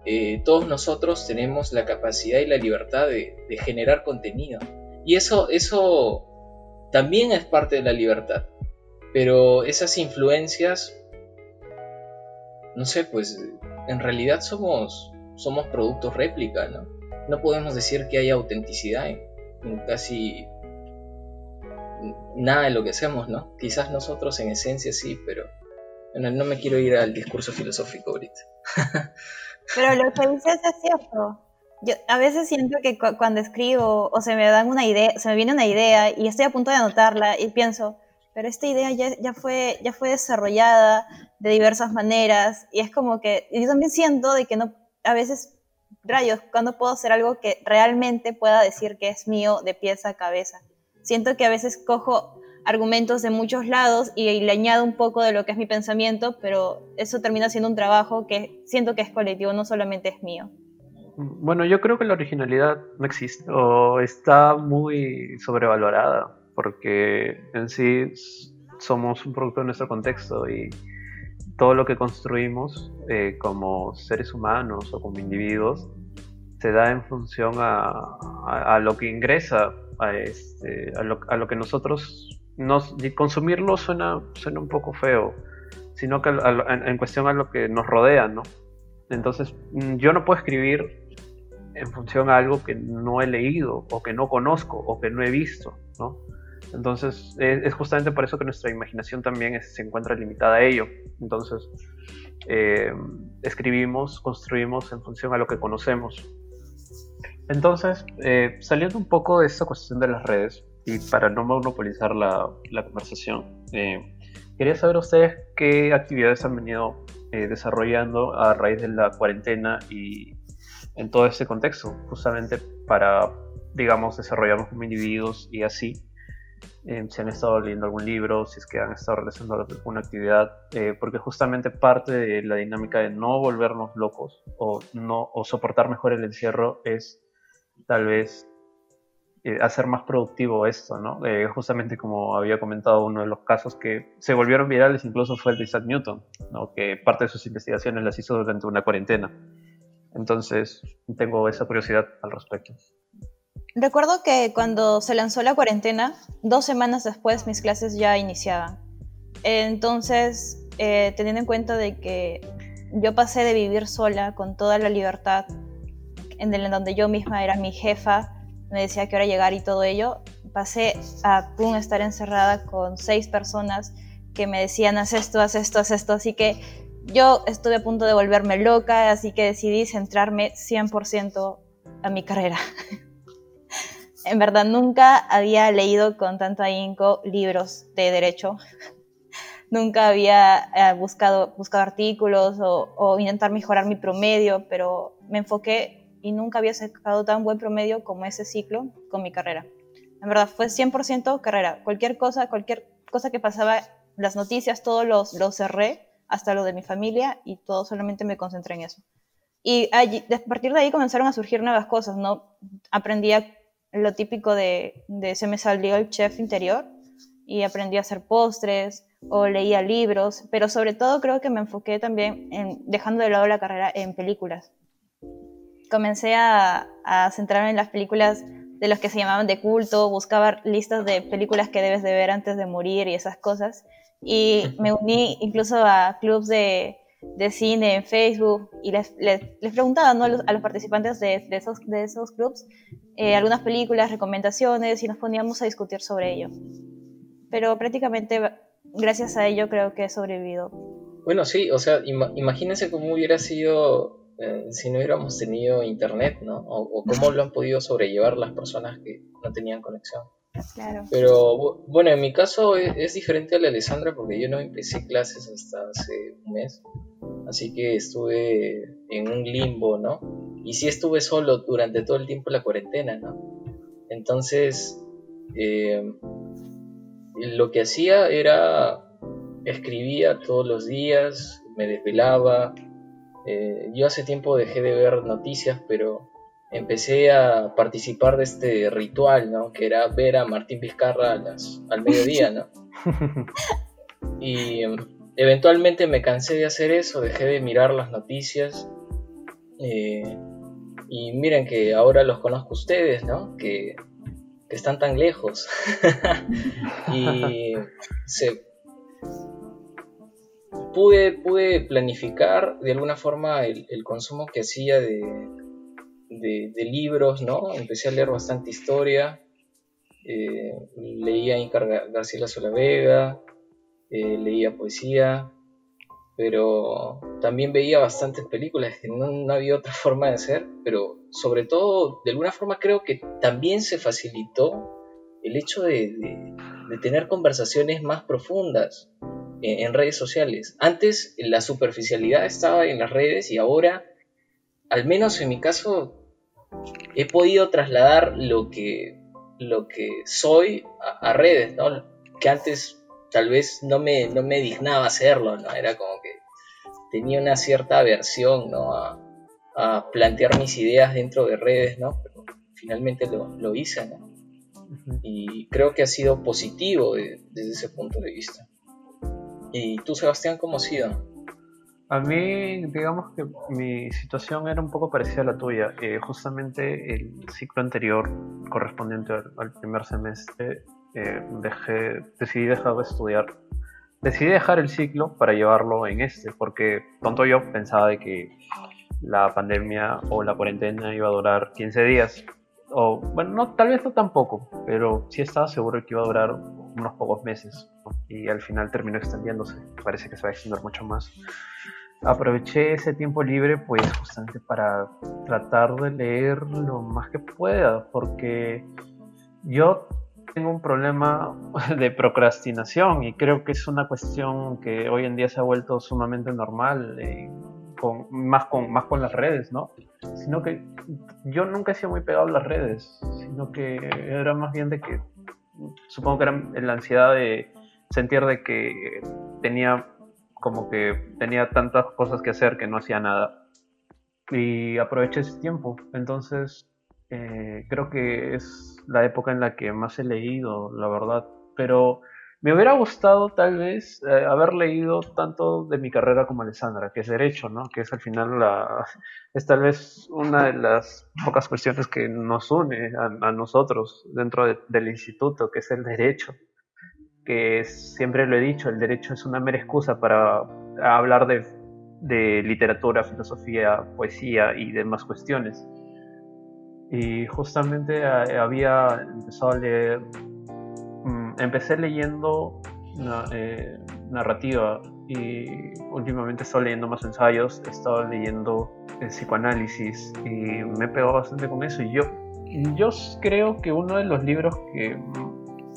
eh, todos nosotros tenemos la capacidad y la libertad de, de generar contenido. Y eso, eso también es parte de la libertad. Pero esas influencias, no sé, pues en realidad somos, somos productos réplica, ¿no? No podemos decir que hay autenticidad en, casi nada de lo que hacemos, ¿no? Quizás nosotros en esencia sí, pero no me quiero ir al discurso filosófico ahorita. pero lo que dices es cierto. Yo a veces siento que cuando escribo o se me dan una idea, se me viene una idea y estoy a punto de anotarla y pienso, pero esta idea ya, fue, ya fue desarrollada de diversas maneras y es como que yo también siento de que no, a veces, rayos, cuando puedo hacer algo que realmente pueda decir que es mío de pieza a cabeza. Siento que a veces cojo argumentos de muchos lados y, le añado un poco de lo que es mi pensamiento, pero eso termina siendo un trabajo que siento que es colectivo, no solamente es mío. Bueno, yo creo que la originalidad no existe o está muy sobrevalorada porque en sí somos un producto de nuestro contexto y todo lo que construimos eh, como seres humanos o como individuos se da en función a, lo que ingresa, a, este, a, lo, que nosotros nos, consumirlo suena, suena un poco feo, sino que en, cuestión a lo que nos rodea, ¿no? Entonces, mm, yo no puedo escribir en función a algo que no he leído o que no conozco o que no he visto, ¿no? Entonces, es, justamente por eso que nuestra imaginación también se encuentra limitada a ello. Entonces, eh, escribimos, construimos en función a lo que conocemos. Entonces, eh, saliendo un poco de esta cuestión de las redes, y para no monopolizar la, la conversación, eh, quería saber ustedes qué actividades han venido desarrollando a raíz de la cuarentena y en todo este contexto, justamente para, digamos, desarrollarnos como individuos y así eh, si han estado leyendo algún libro, si es que han estado realizando alguna actividad, eh, porque justamente parte de la dinámica de no volvernos locos o, no, o soportar mejor el encierro es tal vez eh, hacer más productivo esto, ¿no? justamente como había comentado uno de los casos que se volvieron virales incluso fue el de Isaac Newton, ¿no? que parte de sus investigaciones las hizo durante una cuarentena. Entonces tengo esa curiosidad al respecto. Recuerdo que cuando se lanzó la cuarentena, dos semanas después mis clases ya iniciaban. Entonces, eh, teniendo en cuenta de que yo pasé de vivir sola con toda la libertad, en donde yo misma era mi jefa, me decía que hora llegar y todo ello, pasé a estar encerrada con seis personas que me decían haz esto, haz esto, haz esto, así que yo estuve a punto de volverme loca, así que decidí centrarme 100% a mi carrera. en verdad nunca había leído con tanto ahínco libros de derecho. nunca había eh, buscado, buscado artículos o, intentar mejorar mi promedio, pero me enfoqué y nunca había sacado tan buen promedio como ese ciclo con mi carrera. En verdad fue 100% carrera. Cualquier cosa, cualquier cosa que pasaba, las noticias, todo los, lo cerré, hasta lo de mi familia y todo solamente me concentré en eso. Y allí, a partir de ahí comenzaron a surgir nuevas cosas, ¿no? Aprendí a lo típico de, de se me salió el chef interior y aprendí a hacer postres o leía libros, pero sobre todo creo que me enfoqué también en, dejando de lado la carrera en películas. Comencé a, a centrarme en las películas de los que se llamaban de culto, buscaba listas de películas que debes de ver antes de morir y esas cosas. Y me uní incluso a clubs de, de cine en Facebook y les, les, preguntaba a, los, a, los, participantes de, de, esos, de esos clubs eh, algunas películas, recomendaciones y nos poníamos a discutir sobre ello. Pero prácticamente gracias a ello creo que he sobrevivido. Bueno, sí, o sea, imagínense cómo hubiera sido eh, si no hubiéramos tenido internet, ¿no? O, cómo lo han podido sobrellevar las personas que no tenían conexión. Pero bueno, en mi caso es, diferente a la Alessandra porque yo no empecé clases hasta hace un mes. Así que estuve en un limbo, ¿no? Y sí estuve solo durante todo el tiempo de la cuarentena, ¿no? Entonces, eh, lo que hacía era escribía todos los días, me desvelaba. Eh, yo hace tiempo dejé de ver noticias, pero empecé a participar de este ritual, ¿no? Que era ver a Martín Vizcarra al mediodía, ¿no? Y em, eventualmente me cansé de hacer eso, dejé de mirar las noticias. Eh, y miren que ahora los conozco ustedes, ¿no? Que, están tan lejos. y se, pude, pude planificar de alguna forma el, consumo que hacía de, de, libros, ¿no? Empecé a leer bastante historia, eh, leía Incar García Solavega, eh, leía poesía, pero también veía bastantes películas que no, había otra forma de hacer, pero sobre todo, de alguna forma creo que también se facilitó el hecho de, de tener conversaciones más profundas en, redes sociales. Antes la superficialidad estaba en las redes y ahora, al menos en mi caso, he podido trasladar lo que, lo que soy a, redes, ¿no? Que antes tal vez no me, no me dignaba hacerlo, ¿no? Era como que tenía una cierta aversión, ¿no? A, plantear mis ideas dentro de redes, ¿no? Pero finalmente lo, hice, ¿no? Y creo que ha sido positivo desde ese punto de vista. ¿Y tú, Sebastián, cómo ha sido? A mí, digamos que mi situación era un poco parecida a la tuya. Eh, justamente el ciclo anterior, correspondiente al, primer semestre, eh, dejé, decidí dejar de estudiar. Decidí dejar el ciclo para llevarlo en este, porque tonto yo pensaba de que la pandemia o la cuarentena iba a durar 15 días. O, bueno, no, tal vez no tampoco, pero sí estaba seguro que iba a durar unos pocos meses y al final terminó extendiéndose. Parece que se va a extender mucho más. Aproveché ese tiempo libre pues justamente para tratar de leer lo más que pueda porque yo tengo un problema de procrastinación y creo que es una cuestión que hoy en día se ha vuelto sumamente normal, eh, con, más, con, más con las redes, ¿no? Sino que yo nunca he sido muy pegado a las redes, sino que era más bien de que supongo que era la ansiedad de sentir de que tenía como que tenía tantas cosas que hacer que no hacía nada. Y aproveché ese tiempo. Entonces, eh, creo que es la época en la que más he leído, la verdad. Pero me hubiera gustado tal vez eh, haber leído tanto de mi carrera como Alessandra, que es derecho, ¿no? Que es al final la, es tal vez una de las pocas cuestiones que nos une a, nosotros dentro del instituto, que es el derecho. Que siempre lo he dicho, el derecho es una mera excusa para hablar de, literatura, filosofía, poesía y demás cuestiones. Y justamente eh, había empezado a leer empecé leyendo eh, narrativa y últimamente he estado leyendo más ensayos, he estado leyendo psicoanálisis y me he pegado bastante con eso. Y yo, yo creo que uno de los libros que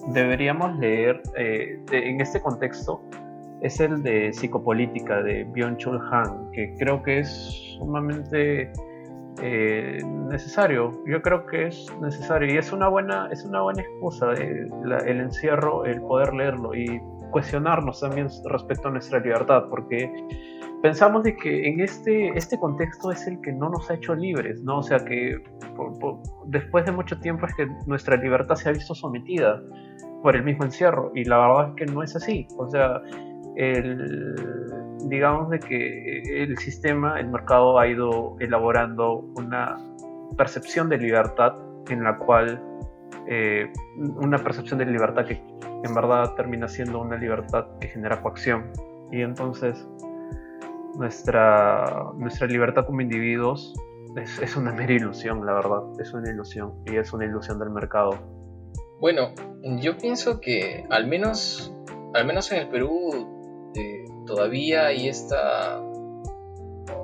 deberíamos leer eh, en este contexto es el de psicopolítica de Byung-Chul Han, que creo que es sumamente eh, necesario. Yo creo que es necesario y es una buena, es una buena excusa eh, el encierro, el poder leerlo y cuestionarnos también respecto a nuestra libertad, porque pensamos de que en este, este contexto es el que no nos ha hecho libres, ¿no? O sea que después de mucho tiempo es que nuestra libertad se ha visto sometida por el mismo encierro y la verdad es que no es así. O sea, el, digamos de que el sistema, el mercado ha ido elaborando una percepción de libertad en la cual eh, una percepción de libertad que en verdad termina siendo una libertad que genera coacción y entonces nuestra, nuestra libertad como individuos es, es una mera ilusión, la verdad, es una ilusión y es una ilusión del mercado. Bueno, yo pienso que al menos, al menos en el Perú todavía hay esta,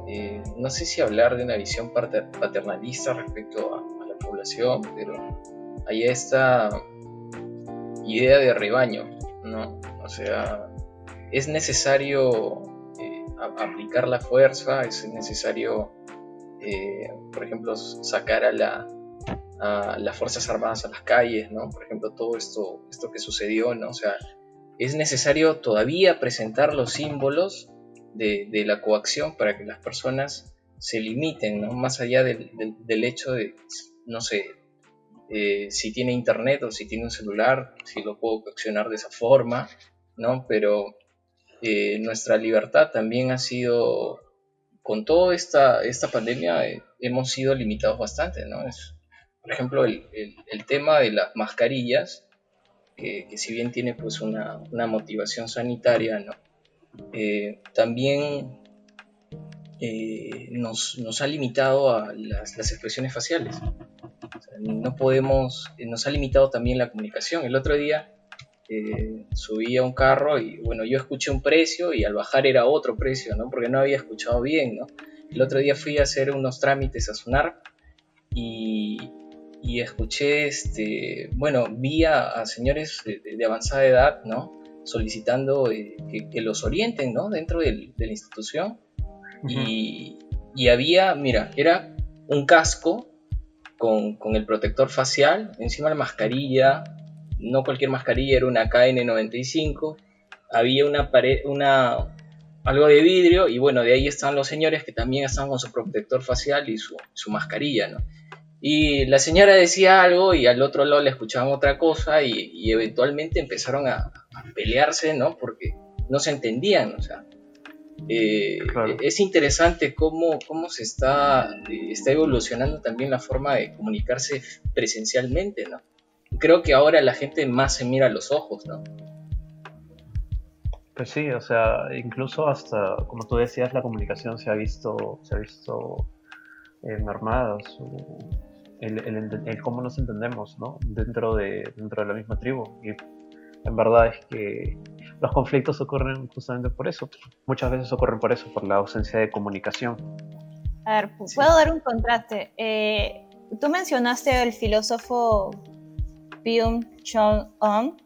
eh, no sé si hablar de una visión paternalista respecto a, la población, pero hay esta idea de rebaño, ¿no? O sea, es necesario eh, aplicar la fuerza, es necesario, eh, por ejemplo, sacar a, la, a las Fuerzas Armadas a las calles, ¿no? Por ejemplo, todo esto, esto que sucedió, ¿no? O sea, es necesario todavía presentar los símbolos de, la coacción para que las personas se limiten, ¿no? Más allá del, hecho de, no sé, eh, si tiene internet o si tiene un celular, si lo puedo coaccionar de esa forma, ¿no? Pero eh, nuestra libertad también ha sido, con toda esta, esta pandemia, eh, hemos sido limitados bastante, ¿no? Es, por ejemplo, el, tema de las mascarillas, que, si bien tiene pues una, una motivación sanitaria, ¿no? Eh, también nos, nos, ha limitado a las, las expresiones faciales. no podemos, nos ha limitado también la comunicación. El otro día subí a un carro y bueno, yo escuché un precio y al bajar era otro precio, ¿no? Porque no había escuchado bien, ¿no? El otro día fui a hacer unos trámites a Sonar y, y escuché, este, bueno, vi a, señores de, de, avanzada edad, ¿no? solicitando eh, que, los orienten ¿no? dentro de la institución. y, había, mira, era un casco con, el protector facial, encima la mascarilla, no cualquier mascarilla, era una KN95, había una pared, una, algo de vidrio y bueno, de ahí están los señores que también están con su protector facial y su, su mascarilla, ¿no? Y la señora decía algo y al otro lado le escuchaban otra cosa y, eventualmente empezaron a, pelearse, ¿no? Porque no se entendían, o sea. Eh, es interesante cómo, cómo se está, está evolucionando también la forma de comunicarse presencialmente, ¿no? Creo que ahora la gente más se mira a los ojos, ¿no? Pues sí, o sea, incluso hasta, como tú decías, la comunicación se ha visto, se ha visto eh, mermada, el, cómo nos entendemos ¿no? dentro, de, dentro de la misma tribu. Y en verdad es que los conflictos ocurren justamente por eso. Muchas veces ocurren por eso, por la ausencia de comunicación. A ver, puedo dar un contraste. Eh, tú mencionaste el filósofo Byung Chul On.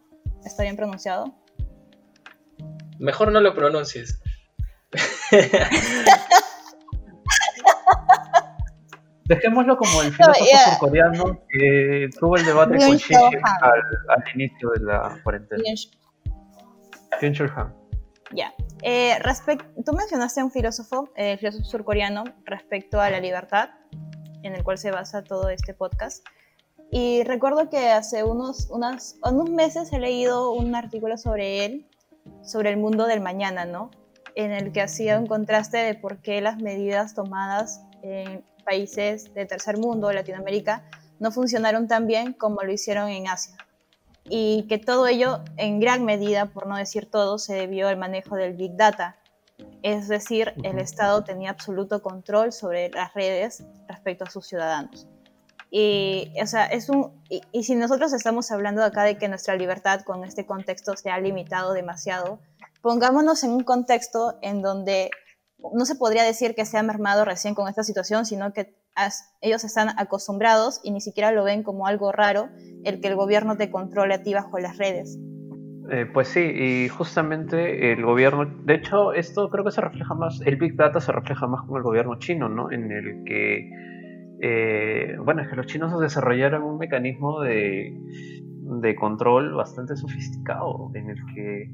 ¿Está bien pronunciado? Mejor no lo pronuncies. Dejémoslo como el filósofo surcoreano que tuvo el debate con Xi al, al, inicio de la cuarentena. Han. Ya. Eh, tú mencionaste un filósofo, el filósofo surcoreano, respecto a la libertad, en el cual se basa todo este podcast. Y recuerdo que hace unos, unos meses he leído un artículo sobre él, sobre el mundo del mañana, ¿no? En el que hacía un contraste de por qué las medidas tomadas en, países de tercer mundo, Latinoamérica, no funcionaron tan bien como lo hicieron en Asia. Y que todo ello, en gran medida, por no decir todo, se debió al manejo del Big Data. Es decir, el Estado tenía absoluto control sobre las redes respecto a sus ciudadanos. Y, o sea, es un, y, si nosotros estamos hablando acá de que nuestra libertad con este contexto se ha limitado demasiado, pongámonos en un contexto en donde no se podría decir que se ha mermado recién con esta situación, sino que ellos están acostumbrados y ni siquiera lo ven como algo raro el que el gobierno te controle a ti bajo las redes. Eh, pues sí, y justamente el gobierno, de hecho, esto creo que se refleja más, el Big Data se refleja más con el gobierno chino, ¿no? En el que, eh, bueno, es que los chinos desarrollaron un mecanismo de, control bastante sofisticado, en el que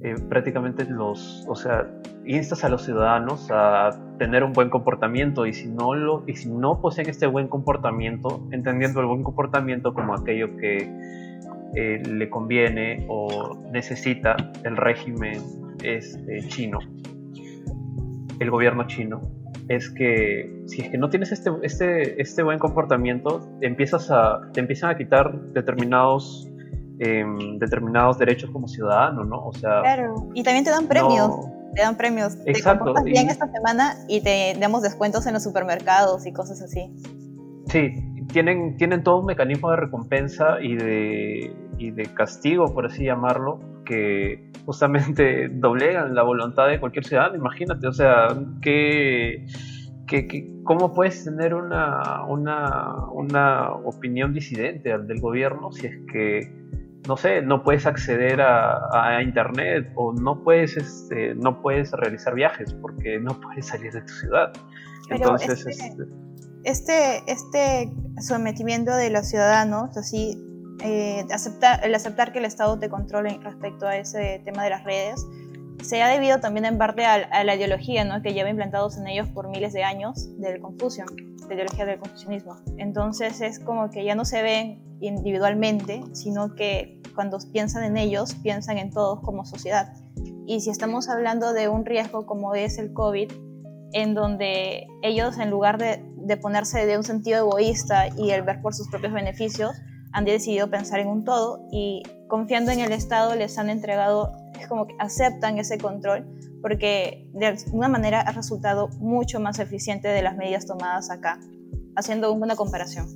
eh, prácticamente los, o sea, instas a los ciudadanos a tener un buen comportamiento y si no lo, y si no poseen este buen comportamiento, entendiendo el buen comportamiento como aquello que eh, le conviene o necesita el régimen este, chino, el gobierno chino, es que si es que no tienes este, este, este buen comportamiento, empiezas a, te empiezan a quitar determinados Em, determinados derechos como ciudadano, ¿no? O sea, claro, y también te dan premios. Te dan premios. Exacto. Te bien esta semana y te damos descuentos en los supermercados y cosas así. Sí, tienen, tienen todo un mecanismo de recompensa y de, y de castigo, por así llamarlo, que justamente doblegan la voluntad de cualquier ciudadano. Imagínate, o sea, que, que, ¿cómo puedes tener una, una, una opinión disidente del gobierno si es que no sé, no puedes acceder a, internet o no puedes, este, no puedes realizar viajes porque no puedes salir de tu ciudad. Entonces, este, este, este, sometimiento de los ciudadanos, así, eh, aceptar, el aceptar que el Estado te controle respecto a ese tema de las redes, se ha debido también en parte a, la ideología ¿no? que lleva implantados en ellos por miles de años del Confucio, la ideología del confucianismo. Entonces es como que ya no se ven individualmente, sino que cuando piensan en ellos, piensan en todos como sociedad. Y si estamos hablando de un riesgo como es el COVID, en donde ellos en lugar de, ponerse de un sentido egoísta y el ver por sus propios beneficios, han decidido pensar en un todo y confiando en el Estado les han entregado, es como que aceptan ese control porque de alguna manera ha resultado mucho más eficiente de las medidas tomadas acá, haciendo una comparación.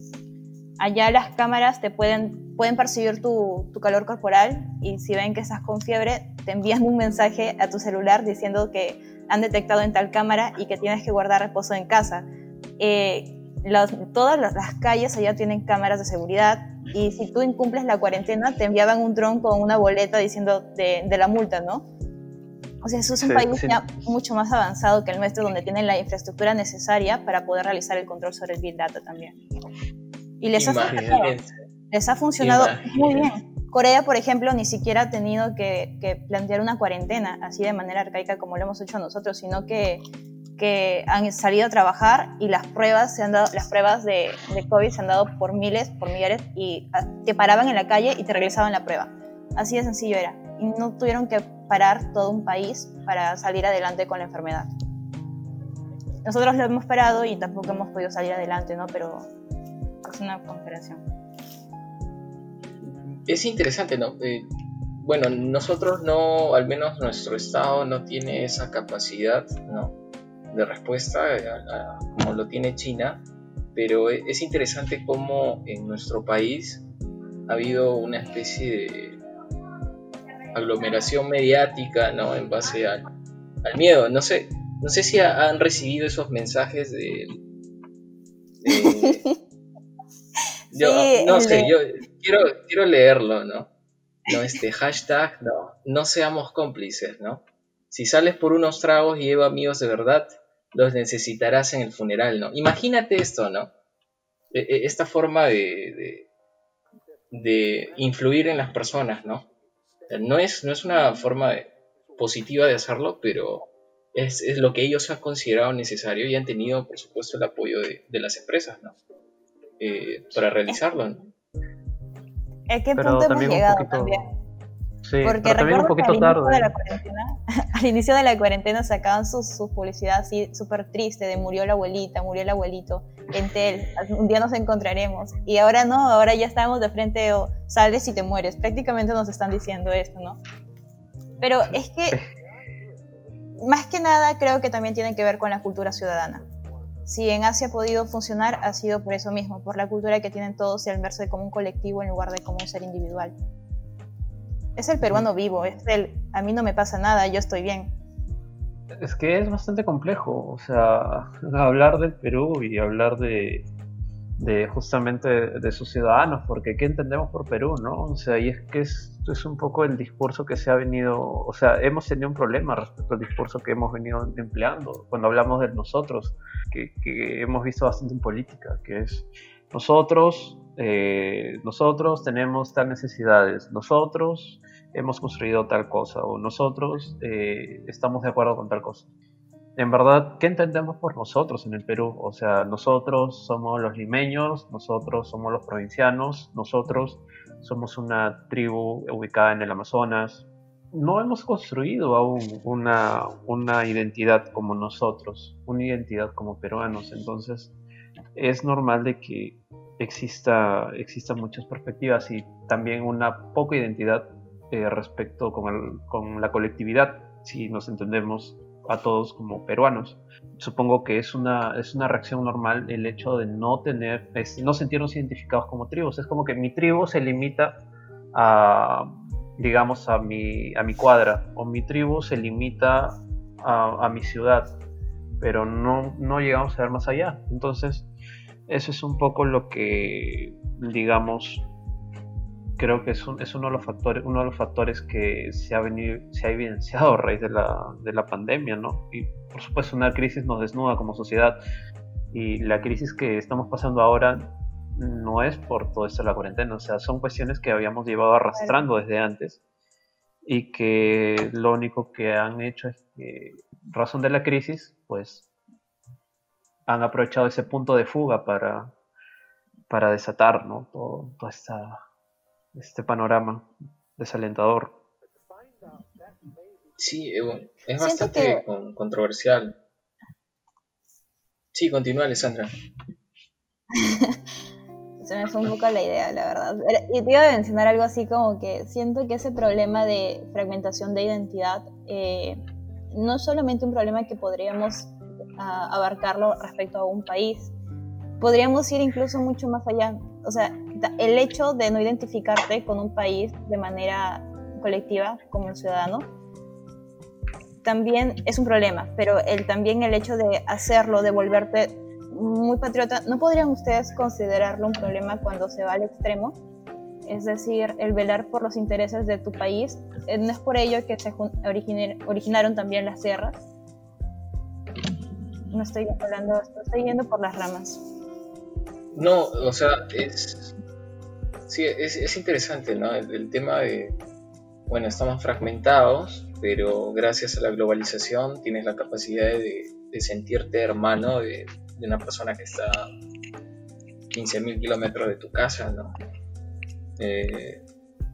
Allá las cámaras te pueden, pueden percibir tu, tu, calor corporal y si ven que estás con fiebre, te envían un mensaje a tu celular diciendo que han detectado en tal cámara y que tienes que guardar reposo en casa. Eh, todas las calles allá tienen cámaras de seguridad y si tú incumples la cuarentena te enviaban un dron con una boleta diciendo de, de la multa, ¿no? O sea, eso es un país ya mucho más avanzado que el nuestro donde tienen la infraestructura necesaria para poder realizar el control sobre el Big Data también. Y les ha les ha funcionado muy bien. Corea, por ejemplo, ni siquiera ha tenido que, plantear una cuarentena así de manera arcaica como lo hemos hecho nosotros, sino que, que han salido a trabajar y las pruebas, se han dado, las pruebas de, de, COVID se han dado por miles, por millares, y te paraban en la calle y te regresaban la prueba. Así de sencillo era. Y no tuvieron que parar todo un país para salir adelante con la enfermedad. Nosotros lo hemos parado y tampoco hemos podido salir adelante, ¿no? Pero una comparación. Es interesante, ¿no? Eh, bueno, nosotros no, al menos nuestro estado no tiene esa capacidad, ¿no? De respuesta como lo tiene China, pero e, es interesante cómo en nuestro país ha habido una especie de aglomeración mediática, ¿no? En base al, al miedo. No sé, no sé si han recibido esos mensajes de, de yo no sé, yo quiero, quiero leerlo, ¿no? No, este hashtag, no, no seamos cómplices, ¿no? Si sales por unos tragos y llevo amigos de verdad, los necesitarás en el funeral, ¿no? Imagínate esto, ¿no? E, e, esta forma de, de, influir en las personas, ¿no? No es, no es una forma positiva de hacerlo, pero es, es, lo que ellos han considerado necesario y han tenido, por supuesto, el apoyo de, de las empresas, ¿no? Eh, para realizarlo. ¿no? ¿A qué punto hemos llegado también? Sí, Porque también un poquito al tarde. De la al inicio de la cuarentena sacaban su, su publicidad así súper triste de murió la abuelita, murió el abuelito, en tel, un día nos encontraremos. Y ahora no, ahora ya estamos de frente o sales y te mueres. Prácticamente nos están diciendo esto, ¿no? Pero es que, más que nada, creo que también tiene que ver con la cultura ciudadana si en Asia ha podido funcionar, ha sido por eso mismo, por la cultura que tienen todos y al verse como un colectivo en lugar de como un ser individual. Es el peruano vivo, es el a mí no me pasa nada, yo estoy bien. Es que es bastante complejo, o sea, hablar del Perú y hablar de, de justamente de, sus ciudadanos, porque ¿qué entendemos por Perú, no? O sea, y es que esto es un poco el discurso que se ha venido, o sea, hemos tenido un problema respecto al discurso que hemos venido empleando cuando hablamos de nosotros, que, hemos visto bastante en política, que es nosotros, eh, nosotros tenemos tal necesidades, nosotros hemos construido tal cosa, o nosotros eh, estamos de acuerdo con tal cosa en verdad, ¿qué entendemos por nosotros en el Perú? O sea, nosotros somos los limeños, nosotros somos los provincianos, nosotros somos una tribu ubicada en el Amazonas. No hemos construido aún una, una identidad como nosotros, una identidad como peruanos. Entonces, es normal de que exista, exista muchas perspectivas y también una poca identidad eh, respecto con, con la colectividad, si nos entendemos a todos como peruanos. Supongo que es una, es una reacción normal el hecho de no tener, no sentirnos identificados como tribus. Es como que mi tribu se limita a, digamos, a mi, a mi cuadra, o mi tribu se limita a, a mi ciudad, pero no, no llegamos a ver más allá. Entonces, eso es un poco lo que, digamos, creo que es, es, uno, de los factores, uno de los factores que se ha, venido, se ha evidenciado a raíz de la, de la pandemia, ¿no? Y por supuesto una crisis nos desnuda como sociedad y la crisis que estamos pasando ahora no es por todo esto de la cuarentena, o sea, son cuestiones que habíamos llevado arrastrando desde antes y que lo único que han hecho es que, razón de la crisis, pues han aprovechado ese punto de fuga para, para desatar ¿no? todo, toda esta este panorama desalentador. Sí, es bastante controversial. Sí, continúa Alessandra. Se me fue un poco la idea, la verdad. Y te iba a mencionar algo así como que siento que ese problema de fragmentación de identidad eh, no es solamente un problema que podríamos abarcarlo respecto a un país, podríamos ir incluso mucho más allá. O sea, el hecho de no identificarte con un país de manera colectiva como ciudadano también es un problema, pero el, también el hecho de hacerlo, de volverte muy patriota, ¿no podrían ustedes considerarlo un problema cuando se va al extremo? Es decir, el velar por los intereses de tu país, eh, ¿no es por ello que se originaron también las guerras? No estoy hablando, estoy yendo por las ramas. No, o sea, es, Sí, es, interesante, ¿no? El, tema de, bueno, estamos fragmentados, pero gracias a la globalización tienes la capacidad de, sentirte hermano de, una persona que está 15.000 kilómetros de tu casa, ¿no? Eh,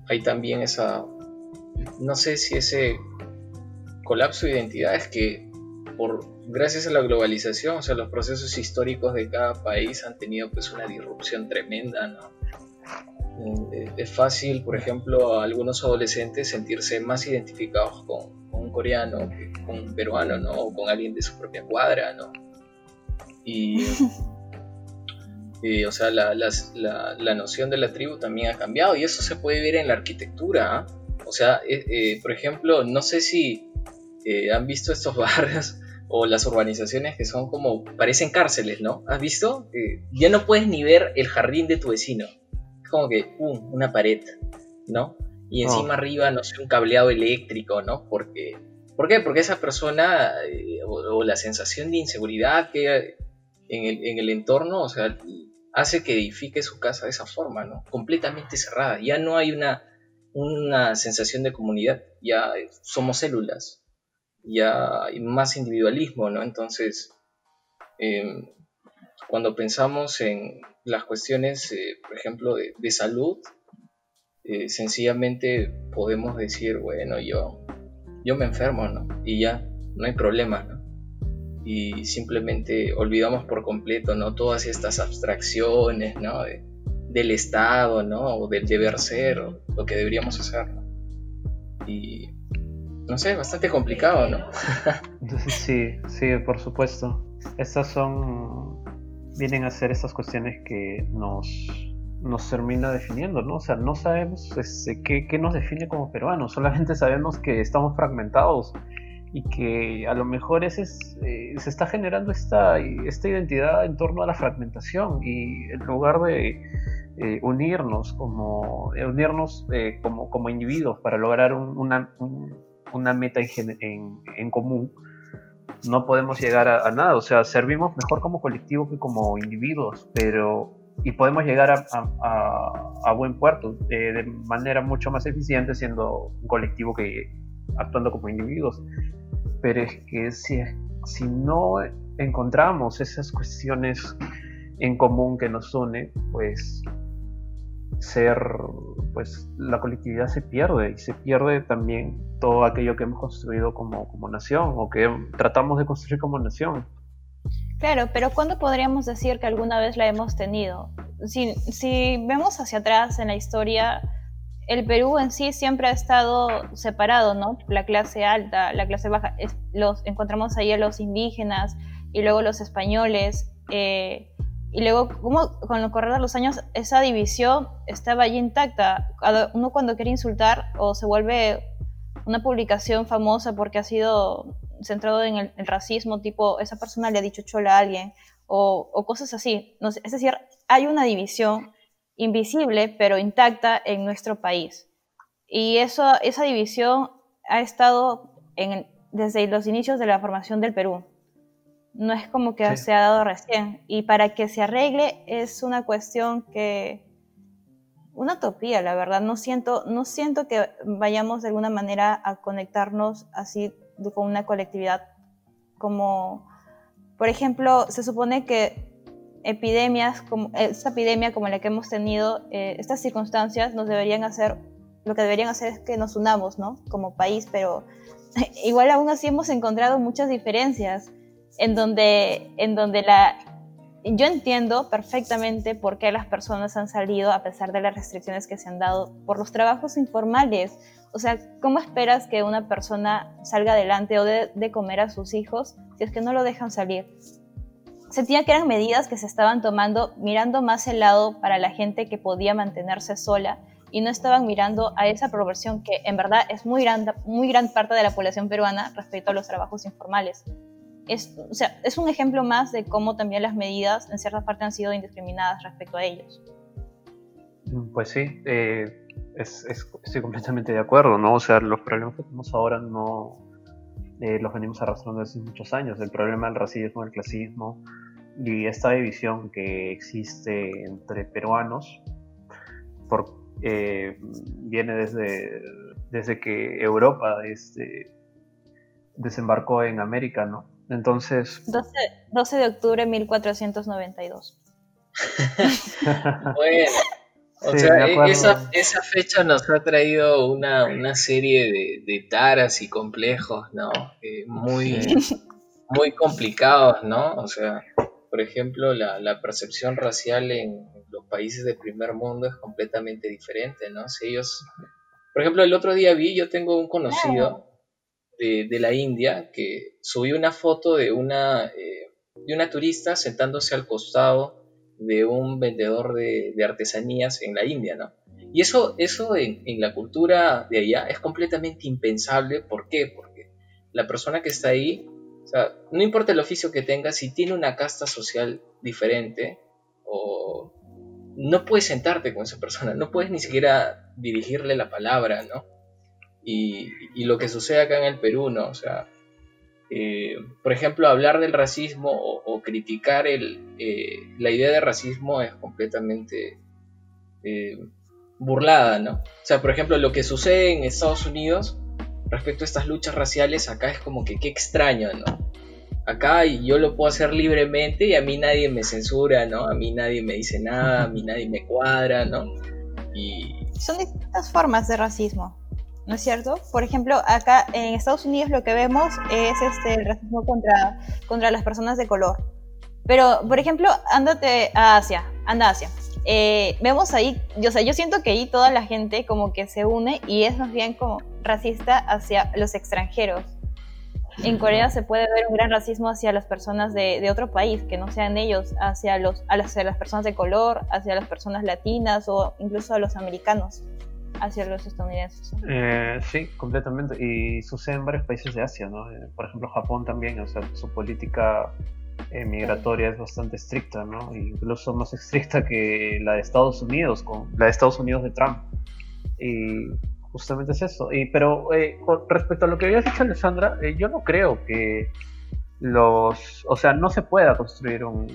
hay también esa, no sé si ese colapso de identidad es que por gracias a la globalización, o sea, los procesos históricos de cada país han tenido pues una disrupción tremenda, ¿no? Eh, es fácil, por ejemplo, a algunos adolescentes sentirse más identificados con, un coreano que con un peruano, ¿no? O con alguien de su propia cuadra, ¿no? Y, o sea, la, la, noción de la tribu también ha cambiado y eso se puede ver en la arquitectura. ¿ah? O sea, eh, eh, por ejemplo, no sé si han visto estos barrios o las urbanizaciones que son como, parecen cárceles, ¿no? ¿Has visto? ya no puedes ni ver el jardín de tu vecino como que, ¡pum!, una pared, ¿no? Y encima arriba, no sé, un cableado eléctrico, ¿no? Porque, ¿Por qué? Porque esa persona, eh, o, la sensación de inseguridad que hay en el, en el entorno, o sea, hace que edifique su casa de esa forma, ¿no? Completamente cerrada. Ya no hay una, una sensación de comunidad, ya somos células, ya hay más individualismo, ¿no? Entonces, em, cuando pensamos en, las cuestiones, eh, por ejemplo, de, salud, eh, sencillamente podemos decir, bueno, yo, yo me enfermo, ¿no? Y ya, no hay problema, ¿no? Y simplemente olvidamos por completo, ¿no? Todas estas abstracciones, ¿no? del Estado, ¿no? O del deber ser, o lo que deberíamos hacer, ¿no? Y, no sé, bastante complicado, ¿no? sí, sí, por supuesto. Estas son vienen a ser esas cuestiones que nos, nos termina definiendo, ¿no? O sea, no sabemos este, qué, nos define como peruanos, solamente sabemos que estamos fragmentados y que a lo mejor ese eh, se está generando esta, esta identidad en torno a la fragmentación y en lugar de eh, unirnos como eh, unirnos como, como individuos para lograr una, una meta en, en común, no podemos llegar a, nada. O sea, servimos mejor como colectivo que como individuos, pero y podemos llegar a, buen puerto eh, de manera mucho más eficiente siendo un colectivo que actuando como individuos. Pero es que si, si no encontramos esas cuestiones en común que nos une, pues ser, pues la colectividad se pierde y se pierde también todo aquello que hemos construido como, como nación o que tratamos de construir como nación. Claro, pero ¿cuándo podríamos decir que alguna vez la hemos tenido? Si, si vemos hacia atrás en la historia, el Perú en sí siempre ha estado separado, ¿no? La clase alta, la clase baja, los encontramos ahí a los indígenas y luego los españoles. Eh, y luego, como con el correr de los años, esa división estaba allí intacta. Uno cuando quiere insultar o se vuelve una publicación famosa porque ha sido centrado en el, racismo, tipo, esa persona le ha dicho chola a alguien, o, cosas así. No es decir, hay una división invisible pero intacta en nuestro país. Y eso, esa división ha estado en, desde los inicios de la formación del Perú. No es como que se ha dado recién. Y para que se arregle es una cuestión que... Una utopía, la verdad. No siento, no siento que vayamos de alguna manera a conectarnos así con una colectividad como... Por ejemplo, se supone que epidemias, como esta epidemia como la que hemos tenido, eh, estas circunstancias nos deberían hacer, lo que deberían hacer es que nos unamos, ¿no? Como país, pero igual aún así hemos encontrado muchas diferencias en donde, en donde la... Yo entiendo perfectamente por qué las personas han salido a pesar de las restricciones que se han dado por los trabajos informales. O sea, ¿cómo esperas que una persona salga adelante o de, de comer a sus hijos si es que no lo dejan salir? sentía que eran medidas que se estaban tomando mirando más el lado para la gente que podía mantenerse sola y no estaban mirando a esa proporción que en verdad es muy gran, muy gran parte de la población peruana respecto a los trabajos informales. Es, o sea, es un ejemplo más de cómo también las medidas en cierta parte han sido indiscriminadas respecto a ellos. Pues sí, eh, estoy completamente de acuerdo, ¿no? O sea, los problemas que tenemos ahora no, eh, los venimos arrastrando desde muchos años. El problema del racismo, el clasismo y esta división que existe entre peruanos por, eh, viene desde, desde que Europa este, desembarcó en América, ¿no? Entonces... 12, 12 de octubre de 1492. bueno, o sea, e-, esa, esa, fecha nos ha traído una, una serie de, de, taras y complejos, ¿no? Eh, muy, muy complicados, ¿no? O sea, por ejemplo, la, la, percepción racial en los países del primer mundo es completamente diferente, ¿no? Si ellos, por ejemplo, el otro día vi, yo tengo un conocido de, la India que subió una foto de una, eh, de una turista sentándose al costado de un vendedor de, artesanías en la India, ¿no? Y eso, eso en, la cultura de allá es completamente impensable. ¿Por qué? Porque la persona que está ahí, o sea, no importa el oficio que tenga, si tiene una casta social diferente, o no puedes sentarte con esa persona, no puedes ni siquiera dirigirle la palabra, ¿no? Y, lo que sucede acá en el Perú, ¿no? O sea, eh, por ejemplo, hablar del racismo o, criticar el, eh, la idea de racismo es completamente eh, burlada, ¿no? O sea, por ejemplo, lo que sucede en Estados Unidos respecto a estas luchas raciales, acá es como que qué extraño, ¿no? Acá yo lo puedo hacer libremente y a mí nadie me censura, ¿no? A mí nadie me dice nada, a mí nadie me cuadra, ¿no? Y... Son distintas formas de racismo. ¿No es cierto? Por ejemplo, acá en Estados Unidos lo que vemos es este, el racismo contra, contra las personas de color. Pero, por ejemplo, ándate a Asia, anda a Asia. Eh, vemos ahí, yo, o sea, yo siento que ahí toda la gente como que se une y es más bien como racista hacia los extranjeros. En Corea se puede ver un gran racismo hacia las personas de, de otro país, que no sean ellos, hacia, los, hacia las personas de color, hacia las personas latinas o incluso a los americanos hacia los estadounidenses. Eh, sí, completamente. Y sucede en varios países de Asia, ¿no? Eh, por ejemplo, Japón también, o sea, su política eh, migratoria es bastante estricta, ¿no? Incluso más estricta que la de Estados Unidos, con la de Estados Unidos de Trump. Y justamente es eso. Y, pero con respecto a lo que había dicho Alessandra, yo no creo que los, o sea, no se pueda construir un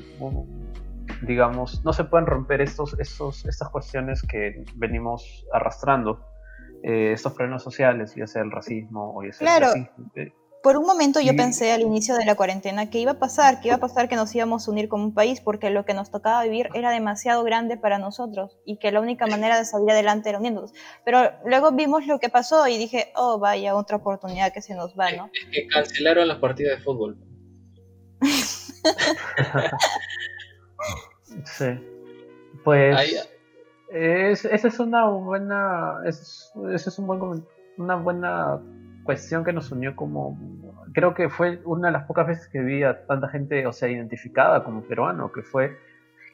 digamos, no se pueden romper estos, estos, estas cuestiones que venimos arrastrando, eh, estos problemas sociales, ya sea el racismo o ya sea el racismo. Eh. Por un momento yo pensé al inicio de la cuarentena que iba a pasar, que iba a pasar que nos íbamos a unir como un país porque lo que nos tocaba vivir era demasiado grande para nosotros y que la única manera de salir adelante era uniéndonos. Pero luego vimos lo que pasó y dije, oh, vaya, otra oportunidad que se nos va, ¿no? Es que cancelaron las partidas de fútbol. Sí. Pues esa es una buena, es, ese es un buen, una buena cuestión que nos unió como, creo que fue una de las pocas veces que vi a tanta gente, o sea, identificada como peruano, que fue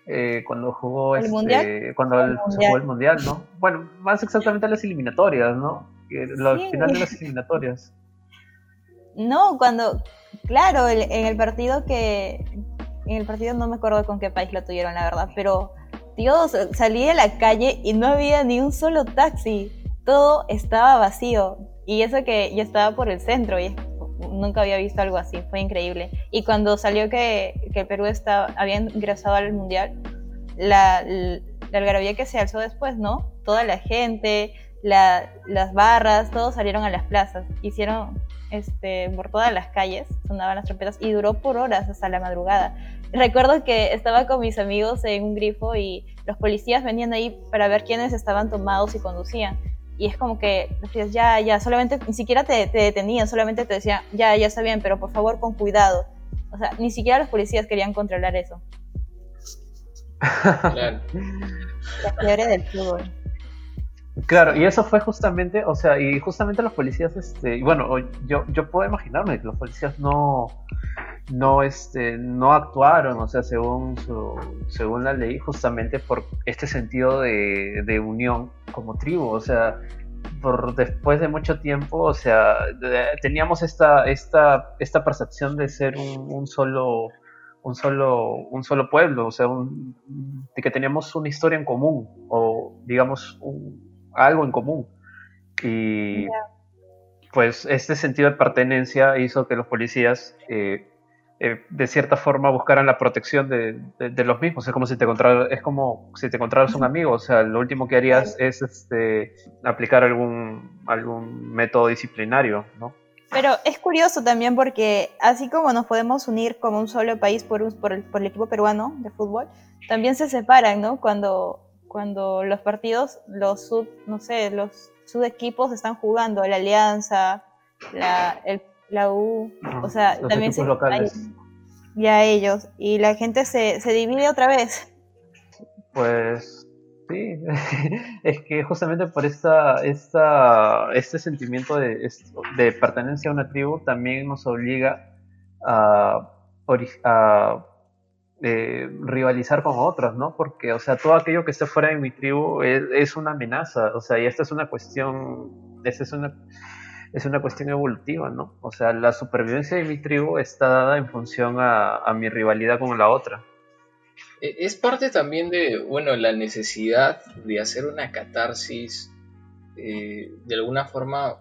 eh, cuando jugó ¿El este, mundial? cuando El el- se mundial. jugó el mundial, ¿no? Bueno, más exactamente las eliminatorias, ¿no? Que Los Sí. finales de las eliminatorias. No, cuando, claro, el- en el partido que, en el partido no me acuerdo con qué país lo tuvieron, la verdad, pero Dios, salí a la calle y no había ni un solo taxi, todo estaba vacío. Y eso que yo estaba por el centro y nunca había visto algo así, fue increíble. Y cuando salió que, que Perú estaba, había ingresado al Mundial, la, la algarabía que se alzó después, ¿no? Toda la gente, la- las barras, todos salieron a las plazas, hicieron este, por todas las calles, sonaban las trompetas y duró por horas hasta la madrugada. Recuerdo que estaba con mis amigos en un grifo y los policías venían ahí para ver quiénes estaban tomados y conducían. Y es como que los policías, ya, ya, solamente, ni siquiera te, te detenían, solamente te decían, ya, ya está bien, pero por favor con cuidado. O sea, ni siquiera los policías querían controlar eso. Claro. La fiebre del fútbol. Claro, y eso fue justamente, o sea, y justamente los policías, este, bueno, yo, yo puedo imaginarme que los policías no, no, este, no actuaron, o sea, según su, según la ley, justamente por este sentido de, de unión como tribu, o sea, por después de mucho tiempo, o sea, teníamos esta, esta, esta percepción de ser un, un solo, un solo, un solo pueblo, o sea, un- de que teníamos una historia en común, o digamos, un- algo en común. Y pues este sentido de pertenencia hizo que los policías eh, eh, de cierta forma buscaran la protección de, de- de los mismos. Es como si te encontraras, es como si te encontraras un amigo, o sea, lo último que harías es este, aplicar algún, algún método disciplinario, ¿no? Pero es curioso también porque así como nos podemos unir como un solo país por, un- por, el, por el equipo peruano de fútbol, también se separan, ¿no? Cuando, cuando los partidos, los sub, no sé, los subequipos están jugando, la Alianza, la, el- la U, o sea, los también equipos se locales. ya ellos, y la gente se, se divide otra vez. Pues sí, es que justamente por esta, esta, este sentimiento de, de pertenencia a una tribu también nos obliga a, a, eh, rivalizar con otras, ¿no? Porque, o sea, todo aquello que esté fuera de mi tribu es, una amenaza, o sea, y esta es una cuestión, esta es una, es una cuestión evolutiva, ¿no? O sea, la supervivencia de mi tribu está dada en función a, a mi rivalidad con la otra. E- Es parte también de, bueno, la necesidad de hacer una catarsis, eh, de alguna forma,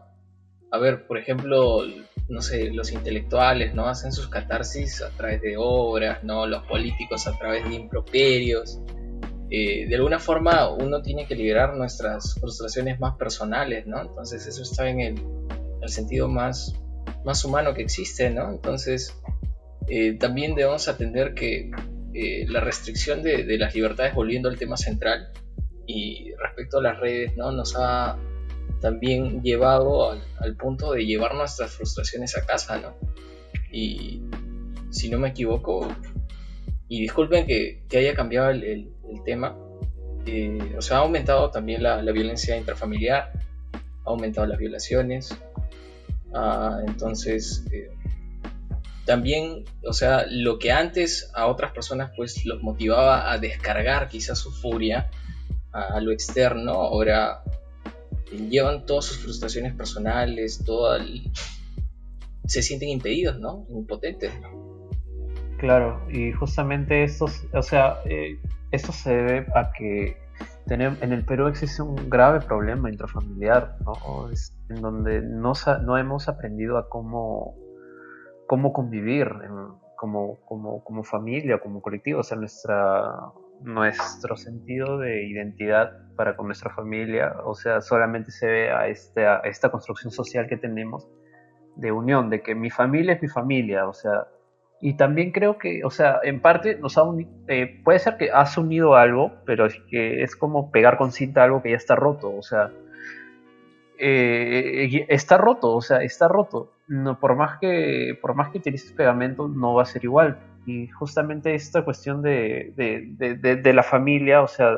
a ver, por ejemplo, no sé, los intelectuales, ¿no? Hacen sus catarsis a través de obras, ¿no? Los políticos a través de improperios. Eh, de alguna forma uno tiene que liberar nuestras frustraciones más personales, ¿no? Entonces eso está en el, sentido más, más humano que existe, ¿no? Entonces eh, también debemos atender que eh, la restricción de, de las libertades, volviendo al tema central, y respecto a las redes, ¿no? Nos ha también llevado al, al punto de llevar nuestras frustraciones a casa, ¿no? Y si no me equivoco, y disculpen que, que haya cambiado el, el- tema, eh, o sea, ha aumentado también la, la violencia intrafamiliar, ha aumentado las violaciones, ah, entonces eh, también, o sea, lo que antes a otras personas pues los motivaba a descargar quizás su furia a, a lo externo, ahora llevan todas sus frustraciones personales, todo el- se sienten impedidos, ¿no? Impotentes. Claro, y justamente esto, o sea, eh, esto se debe a que tenem- en el Perú existe un grave problema intrafamiliar, ¿no? En donde no, no hemos aprendido a cómo, cómo convivir como, como, como familia, como colectivo, o sea, nuestra, nuestro sentido de identidad para con nuestra familia, o sea, solamente se ve a, este, a esta construcción social que tenemos de unión, de que mi familia es mi familia, o sea, y también creo que, o sea, en parte nos unido, puede ser que has unido algo, pero es que es como pegar con cinta algo que ya está roto, o sea, eh, está roto, o sea, está roto. No, por más que por más que utilices pegamento, no va a ser igual. Y justamente esta cuestión de, de, de- la familia, o sea,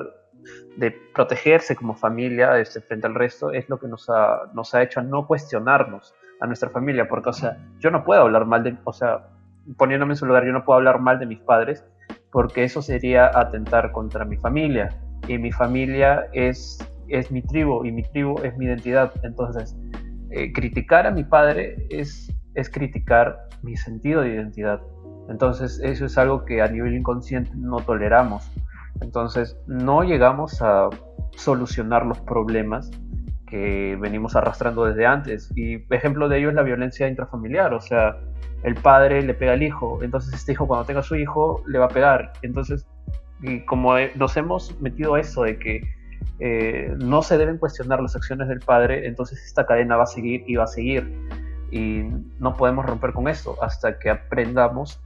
de protegerse como familia este, frente al resto, es lo que nos ha, nos ha hecho no cuestionarnos a nuestra familia, porque, o sea, yo no puedo hablar mal de, o sea, poniéndome en su lugar, yo no puedo hablar mal de mis padres, porque eso sería atentar contra mi familia, y mi familia es, es mi tribu, y mi tribu es mi identidad, entonces, eh, criticar a mi padre es, es criticar mi sentido de identidad, entonces, eso es algo que a nivel inconsciente no toleramos. Entonces, no llegamos a solucionar los problemas que venimos arrastrando desde antes. Y ejemplo de ello es la violencia intrafamiliar, o sea, el padre le pega al hijo, entonces este hijo cuando tenga su hijo le va a pegar. Entonces, y como nos hemos metido a eso de que eh, no se deben cuestionar las acciones del padre, entonces esta cadena va a seguir y va a seguir. Y no podemos romper con esto hasta que aprendamos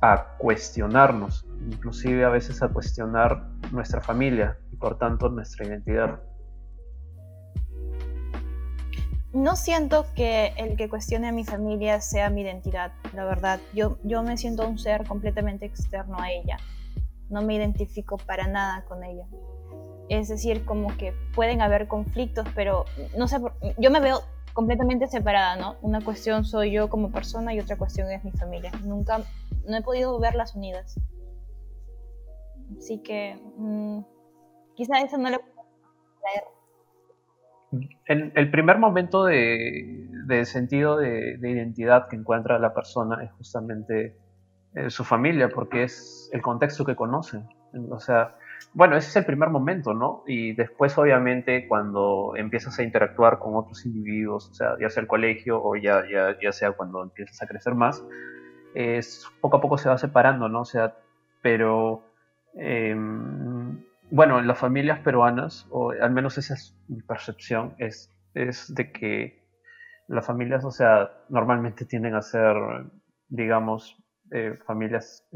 a cuestionarnos, inclusive a veces a cuestionar nuestra familia y por tanto nuestra identidad. No siento que el que cuestione a mi familia sea mi identidad, la verdad. Yo, yo me siento un ser completamente externo a ella. No me identifico para nada con ella. Es decir, como que pueden haber conflictos, pero no sé, yo me veo completamente separada, ¿no? Una cuestión soy yo como persona y otra cuestión es mi familia. Nunca, no he podido verlas unidas. Así que mm, quizá eso no lo. El, el primer momento de, sentido de, identidad que encuentra la persona es justamente eh, su familia, porque es el contexto que conoce. O sea, bueno, ese es el primer momento, ¿no? Y después, obviamente, cuando empiezas a interactuar con otros individuos, o sea, ya sea el colegio o ya, ya, ya sea cuando empiezas a crecer más, es, poco a poco se va separando, ¿no? O sea, pero, em, bueno, en las familias peruanas, o al menos esa es mi percepción, es, es de que las familias, o sea, normalmente tienden a ser, digamos, eh, familias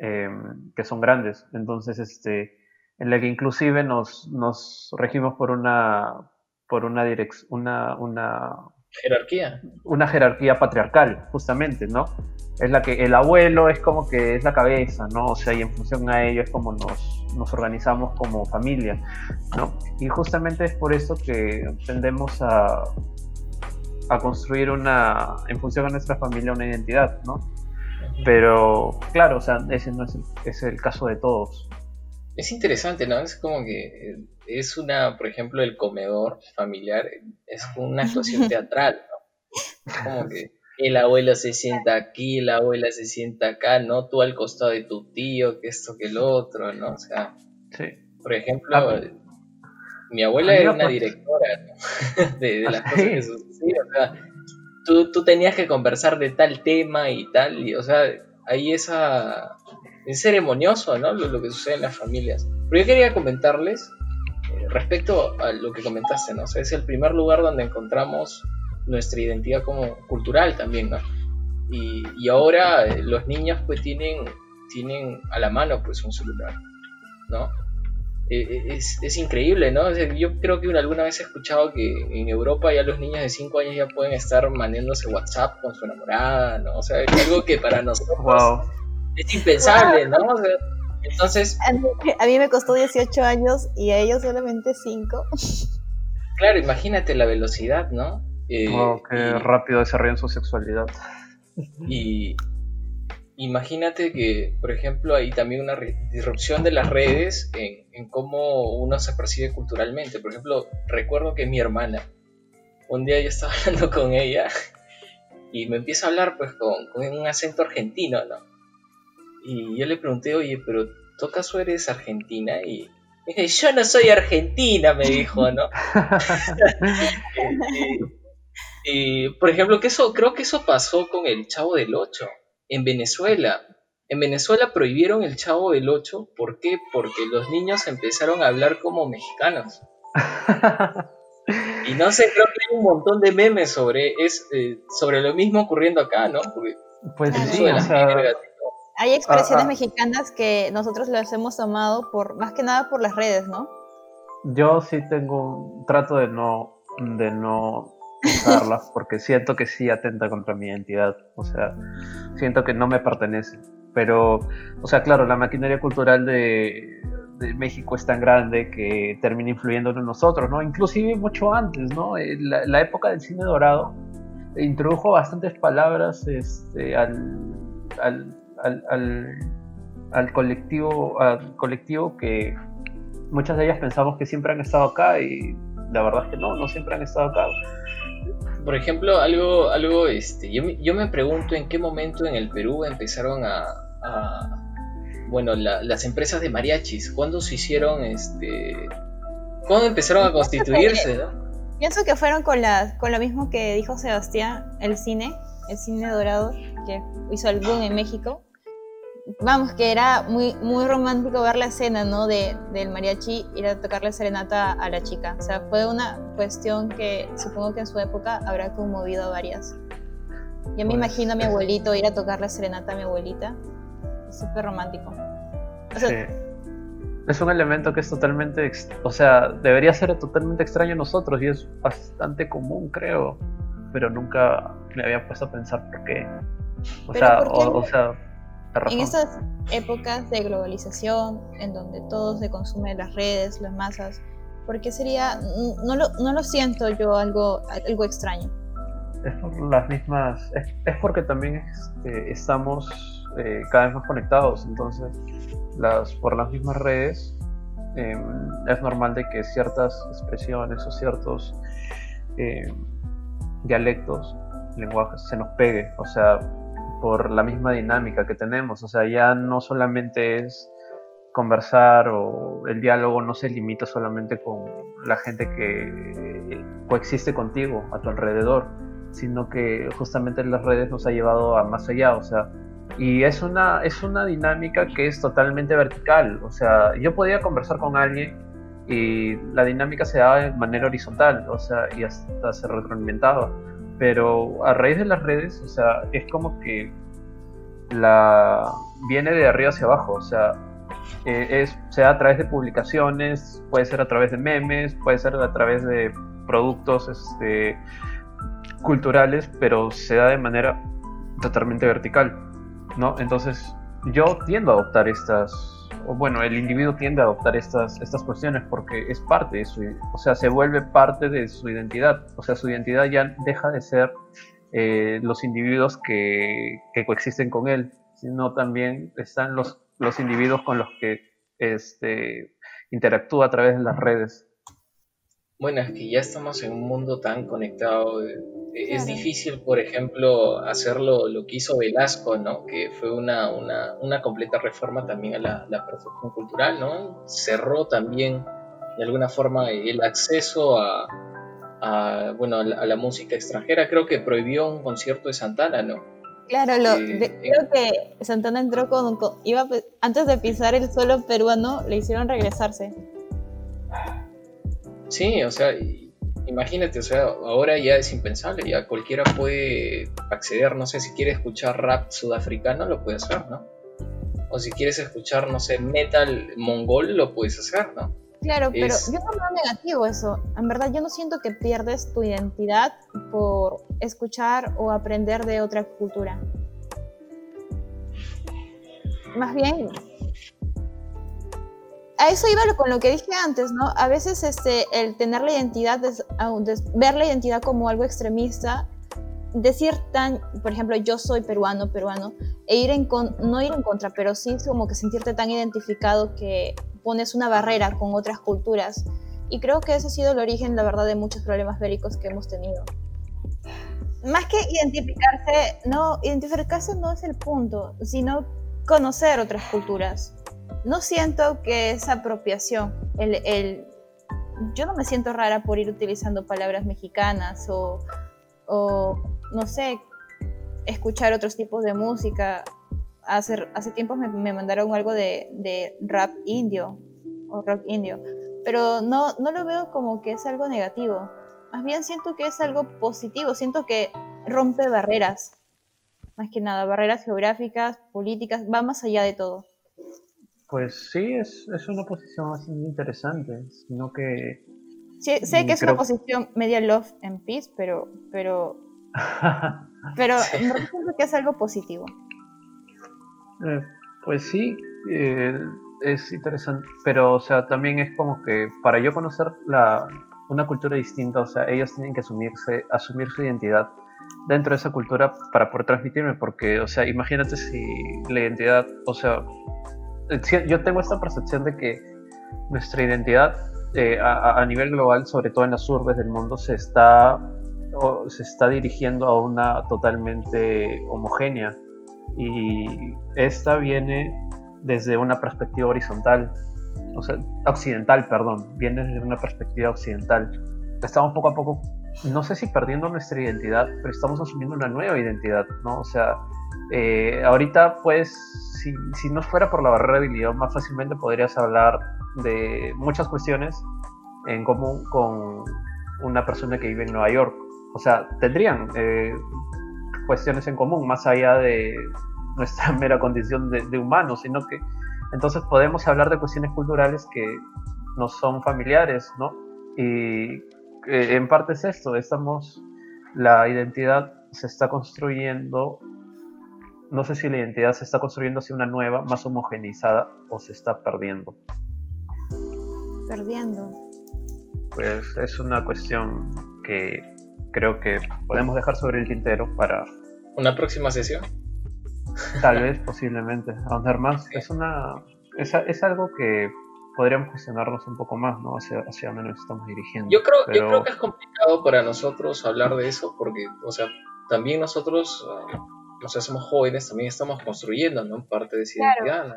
em, que son grandes. Entonces, este, en la que inclusive nos, nos regimos por una, por una, una, una jerarquía. Una jerarquía patriarcal, justamente, ¿no? Es la que el abuelo es como que es la cabeza, ¿no? O sea, y en función a ello es como nos, nos organizamos como familia, ¿no? Y justamente es por eso que tendemos a, a construir una, en función a nuestra familia, una identidad, ¿no? Pero, claro, o sea, ese no es el, es el caso de todos. Es interesante, ¿no? Es como que es una, por ejemplo, el comedor familiar, es una actuación teatral, ¿no? Como que el abuelo se sienta aquí, la abuela se sienta acá, ¿no? Tú al costado de tu tío, que esto, que el otro, ¿no? O sea, sí. por ejemplo, ah, mi abuela era una directora de, las cosas que sucedían, o sea, tú, tú tenías que conversar de tal tema y tal, y, o sea, hay esa es ceremonioso, ¿no? Lo, que sucede en las familias. Pero yo quería comentarles eh, respecto a lo que comentaste, ¿no? O sea, es el primer lugar donde encontramos nuestra identidad como cultural también, ¿no? Y, ahora eh, los niños pues tienen, tienen a la mano pues un celular, ¿no? Eh, es, increíble, ¿no? yo creo que alguna vez he escuchado que en Europa ya los niños de 5 años ya pueden estar mandándose WhatsApp con su enamorada, ¿no? O sea, es algo que para nosotros es impensable, ¿no? entonces... A mí, me costó 18 años y a ellos solamente 5. Claro, imagínate la velocidad, ¿no? Eh, qué rápido desarrollan su sexualidad. Y imagínate que, por ejemplo, hay también una disrupción de las redes en, en, cómo uno se percibe culturalmente. Por ejemplo, recuerdo que mi hermana, un día yo estaba hablando con ella y me empieza a hablar pues con, con un acento argentino, ¿no? Y yo le pregunté, oye, pero ¿tú acaso eres argentina? Y me dije, yo no soy argentina, me dijo, ¿no? y, por ejemplo, que eso, creo que eso pasó con el Chavo del Ocho en Venezuela. En Venezuela prohibieron el Chavo del Ocho, ¿por qué? Porque los niños empezaron a hablar como mexicanos. y no sé, creo que hay un montón de memes sobre, es, eh, sobre lo mismo ocurriendo acá, ¿no? pues sí, o sea, hay expresiones mexicanas que nosotros las hemos tomado por, más que nada por las redes, ¿no? Yo sí tengo, trato de no, de no porque siento que sí atenta contra mi identidad, o sea, siento que no me pertenece. Pero, o sea, claro, la maquinaria cultural de, de México es tan grande que termina influyendo en nosotros, ¿no? Inclusive mucho antes, ¿no? Eh, la, época del cine dorado introdujo bastantes palabras este, al, al, al, al, colectivo, al colectivo que muchas de ellas pensamos que siempre han estado acá y la verdad es que no, no siempre han estado acá. Por ejemplo, algo, algo este, yo, yo me pregunto en qué momento en el Perú empezaron a, bueno, las empresas de mariachis, ¿cuándo se hicieron, este, cuándo empezaron a constituirse? Pienso que fueron con, la, con lo mismo que dijo Sebastián, el cine, el cine dorado, que hizo el boom en México vamos, que era muy, muy romántico ver la escena, ¿no? De, del mariachi ir a tocarle serenata a la chica. O sea, fue una cuestión que supongo que en su época habrá conmovido a varias. Yo me pues, imagino a mi abuelito ir a tocarle serenata a mi abuelita. Súper romántico. sí. Es un elemento que es totalmente, o sea, debería ser totalmente extraño a nosotros y es bastante común, creo, pero nunca me había puesto a pensar por qué. O sea, o sea, en estas épocas de globalización, en donde todo se consume en las redes, las masas, ¿por qué sería, no lo, no lo siento yo algo, algo extraño? Es por las mismas, es, porque también este, estamos eh, cada vez más conectados, entonces las, por las mismas redes em, es normal de que ciertas expresiones o ciertos em, dialectos, lenguajes se nos pegue, o sea, por la misma dinámica que tenemos. O sea, ya no solamente es conversar o el diálogo no se limita solamente con la gente que coexiste contigo a tu alrededor, sino que justamente las redes nos ha llevado a más allá, o sea, y es una, es una dinámica que es totalmente vertical, o sea, yo podía conversar con alguien y la dinámica se daba de manera horizontal, o sea, y hasta se retroalimentaba pero a raíz de las redes, o sea, es como que la viene de arriba hacia abajo, o sea, eh, es, sea a través de publicaciones, puede ser a través de memes, puede ser a través de productos este, culturales, pero se da de manera totalmente vertical, ¿no? Entonces, yo tiendo a adoptar estas o bueno, el individuo tiende a adoptar estas, estas cuestiones porque es parte de su, o sea, se vuelve parte de su identidad, o sea, su identidad ya deja de ser eh, los individuos que, que, coexisten con él, sino también están los, los individuos con los que este, interactúa a través de las redes. Bueno, es que ya estamos en un mundo tan conectado. Eh, es difícil, por ejemplo, hacerlo lo que hizo Velasco, ¿no? Que fue una, una, una completa reforma también a la, la, cultural, ¿no? Cerró también, de alguna forma, el acceso a, a bueno, a la, música extranjera. Creo que prohibió un concierto de Santana, ¿no? Claro, lo, eh, creo que Santana entró con, iba antes de pisar el suelo peruano, le hicieron regresarse. Sí, o sea, imagínate, o sea, ahora ya es impensable, ya cualquiera puede acceder, no sé, si quiere escuchar rap sudafricano, lo puede hacer, ¿no? O si quieres escuchar, no sé, metal mongol, lo puedes hacer, ¿no? Claro, pero yo no veo negativo eso. En verdad, yo no siento que pierdes tu identidad por escuchar o aprender de otra cultura. Más bien, a eso iba con lo que dije antes, ¿no? A veces este, el tener la identidad, ver la identidad como algo extremista, decir tan, por ejemplo, yo soy peruano, peruano, e ir en con, no ir en contra, pero sí como que sentirte tan identificado que pones una barrera con otras culturas. Y creo que ese ha sido el origen, la verdad, de muchos problemas bélicos que hemos tenido. Más que identificarse, no, identificarse no es el punto, sino conocer otras culturas no siento que es apropiación. El, yo no me siento rara por ir utilizando palabras mexicanas o, no sé, escuchar otros tipos de música. Hace, hace tiempo me, mandaron algo de, rap indio o rock indio, pero no, no lo veo como que es algo negativo. Más bien siento que es algo positivo, siento que rompe barreras, más que nada, barreras geográficas, políticas, va más allá de todo. Pues sí, es, una posición así interesante, sino que... sé que es una posición media love and peace, pero, pero, pero me parece que es algo positivo. Eh, pues sí, eh, es interesante, pero o sea, también es como que para yo conocer la, una cultura distinta, o sea, ellos tienen que asumirse, asumir su identidad dentro de esa cultura para poder transmitirme, porque, o sea, imagínate si la identidad, o sea, yo tengo esta percepción de que nuestra identidad eh, a, nivel global, sobre todo en las urbes del mundo, se está, se está dirigiendo a una totalmente homogénea y esta viene desde una perspectiva horizontal, o sea, occidental, perdón, viene desde una perspectiva occidental. Estamos poco a poco, no sé si perdiendo nuestra identidad, pero estamos asumiendo una nueva identidad, ¿no? O sea, eh, ahorita, pues, si, si, no fuera por la barrera del idioma, fácilmente podrías hablar de muchas cuestiones en común con una persona que vive en Nueva York. O sea, tendrían eh, cuestiones en común, más allá de nuestra mera condición de, humanos, sino que entonces podemos hablar de cuestiones culturales que nos son familiares, ¿no? Y eh, en parte es esto, estamos, la identidad se está construyendo, no sé si la identidad se está construyendo hacia una nueva, más homogeneizada o se está perdiendo. Perdiendo. Pues es una cuestión que creo que podemos dejar sobre el tintero para... ¿Una próxima sesión? Tal vez, posiblemente. Ahondar más. Es una. Es, algo que podríamos cuestionarnos un poco más, ¿no? Hacia, hacia dónde nos estamos dirigiendo. Yo creo, yo creo que es complicado para nosotros hablar de eso, porque, o sea, también nosotros, o sea, somos jóvenes, también estamos construyendo, ¿no? Parte de esa identidad.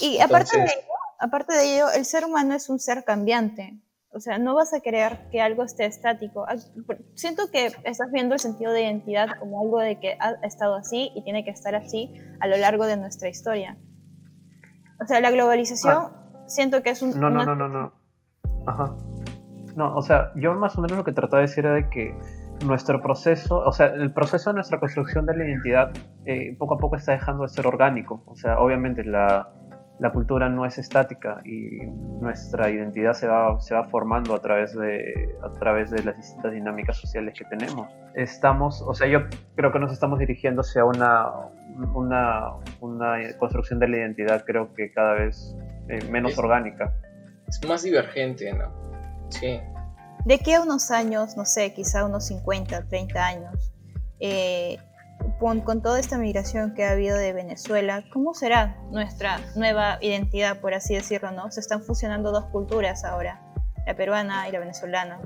Y aparte de ello, aparte de ello, el ser humano es un ser cambiante. O sea, no vas a creer que algo esté estático. Ah, siento que estás viendo el sentido de identidad como algo de que ha estado así y tiene que estar así a lo largo de nuestra historia. O sea, la globalización ah. siento que es un... No, no, no, no, no. Ajá. No, o sea, yo más o menos lo que trataba de decir era de que nuestro proceso, o sea, el proceso de nuestra construcción de la identidad eh, poco a poco está dejando de ser orgánico. O sea, obviamente la, la cultura no es estática y nuestra identidad se va, se va formando a través, de, a través de las distintas dinámicas sociales que tenemos. Estamos, o sea, yo creo que nos estamos dirigiendo hacia una, una, una construcción de la identidad, creo que cada vez eh, menos orgánica. Es más divergente, ¿no? Sí. De qué a unos años, no sé, quizá unos 50, 30 años, eh, con, toda esta migración que ha habido de Venezuela, ¿cómo será nuestra nueva identidad, por así decirlo? ¿no? Se están fusionando dos culturas ahora, la peruana y la venezolana.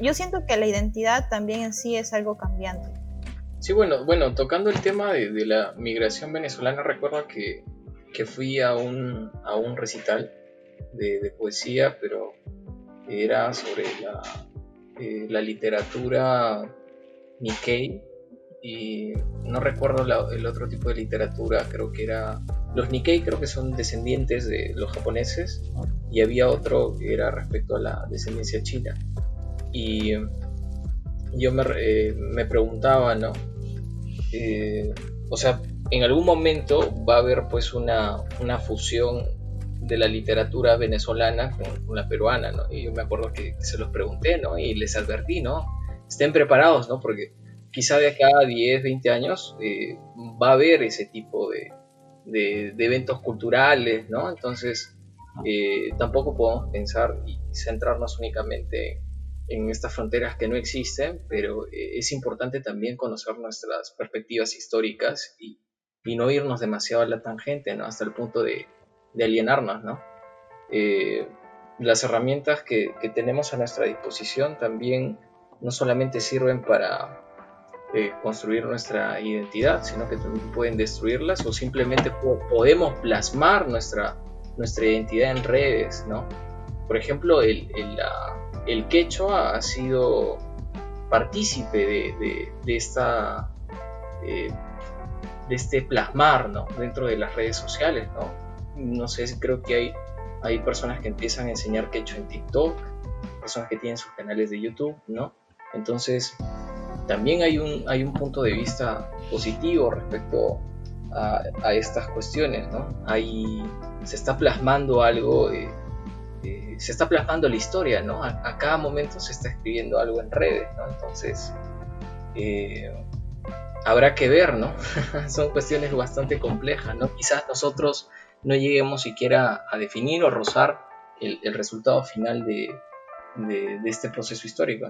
yo siento que la identidad también en sí es algo cambiante. Sí, bueno, bueno tocando el tema de, la migración venezolana, recuerdo que, que, fui a un, a un recital de, poesía, pero era sobre la, eh, la literatura Nikkei y no recuerdo el otro tipo de literatura, creo que era los Nikkei, creo que son descendientes de los japoneses y había otro que era respecto a la descendencia china. Y yo me, eh, me preguntaba, ¿no? Eh, o sea, en algún momento va a haber pues una, una fusión de la literatura venezolana con, la peruana, ¿no? Y yo me acuerdo que se los pregunté, ¿no? Y les advertí, ¿no? Estén preparados, ¿no? Porque quizá de acá a 10, 20 años eh, va a haber ese tipo de, eventos culturales, ¿no? Entonces, eh, tampoco podemos pensar y centrarnos únicamente en estas fronteras que no existen, pero eh, es importante también conocer nuestras perspectivas históricas y, no irnos demasiado a la tangente, ¿no? Hasta el punto de, alienarnos, ¿no? las herramientas que, que tenemos a nuestra disposición también no solamente sirven para, construir nuestra identidad, sino que también pueden destruirlas o simplemente podemos plasmar nuestra, nuestra identidad en redes, ¿no? Por ejemplo, el, el, quechua ha sido partícipe de, de, esta, de este plasmar, ¿no? Dentro de las redes sociales, ¿no? No sé, creo que hay, hay personas que empiezan a enseñar quechua en TikTok, personas que tienen sus canales de YouTube, ¿no? Entonces, también hay un, hay un punto de vista positivo respecto a, estas cuestiones, ¿no? se está plasmando algo, eh, eh, se está plasmando la historia, ¿no? A, cada momento se está escribiendo algo en redes, ¿no? Entonces, eh, habrá que ver, ¿no? Son cuestiones bastante complejas, ¿no? Quizás nosotros no lleguemos siquiera a definir o rozar el, resultado final de, este proceso histórico.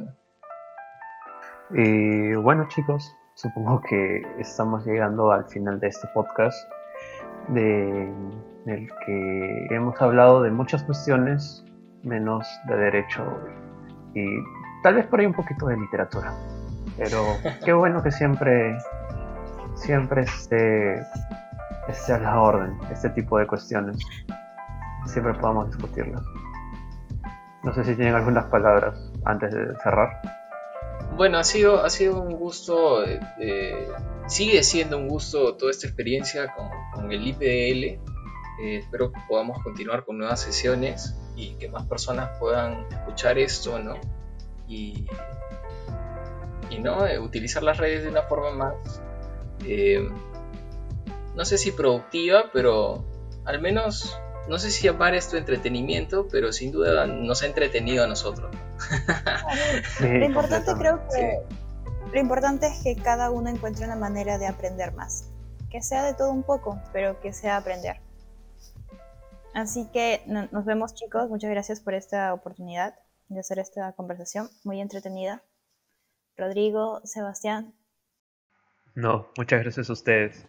Y bueno chicos, supongo que estamos llegando al final de este podcast de, del que hemos hablado de muchas cuestiones menos de derecho y tal vez por ahí un poquito de literatura. Pero qué bueno que siempre, siempre esté, esté a la orden este tipo de cuestiones. Siempre podamos discutirlas. No sé si tienen algunas palabras antes de cerrar. Bueno, ha sido, ha sido un gusto, eh, eh, sigue siendo un gusto toda esta experiencia con, el IPDL. Eh, espero que podamos continuar con nuevas sesiones y que más personas puedan escuchar esto, ¿no? Y, y ¿no? utilizar las redes de una forma más, no sé si productiva, pero al menos no sé si llamar esto entretenimiento, pero sin duda nos ha entretenido a nosotros. lo importante creo que lo importante es que cada uno encuentre una manera de aprender más, que sea de todo un poco, pero que sea aprender. Así que nos vemos chicos, muchas gracias por esta oportunidad de hacer esta conversación muy entretenida. Rodrigo, Sebastián. No, muchas gracias a ustedes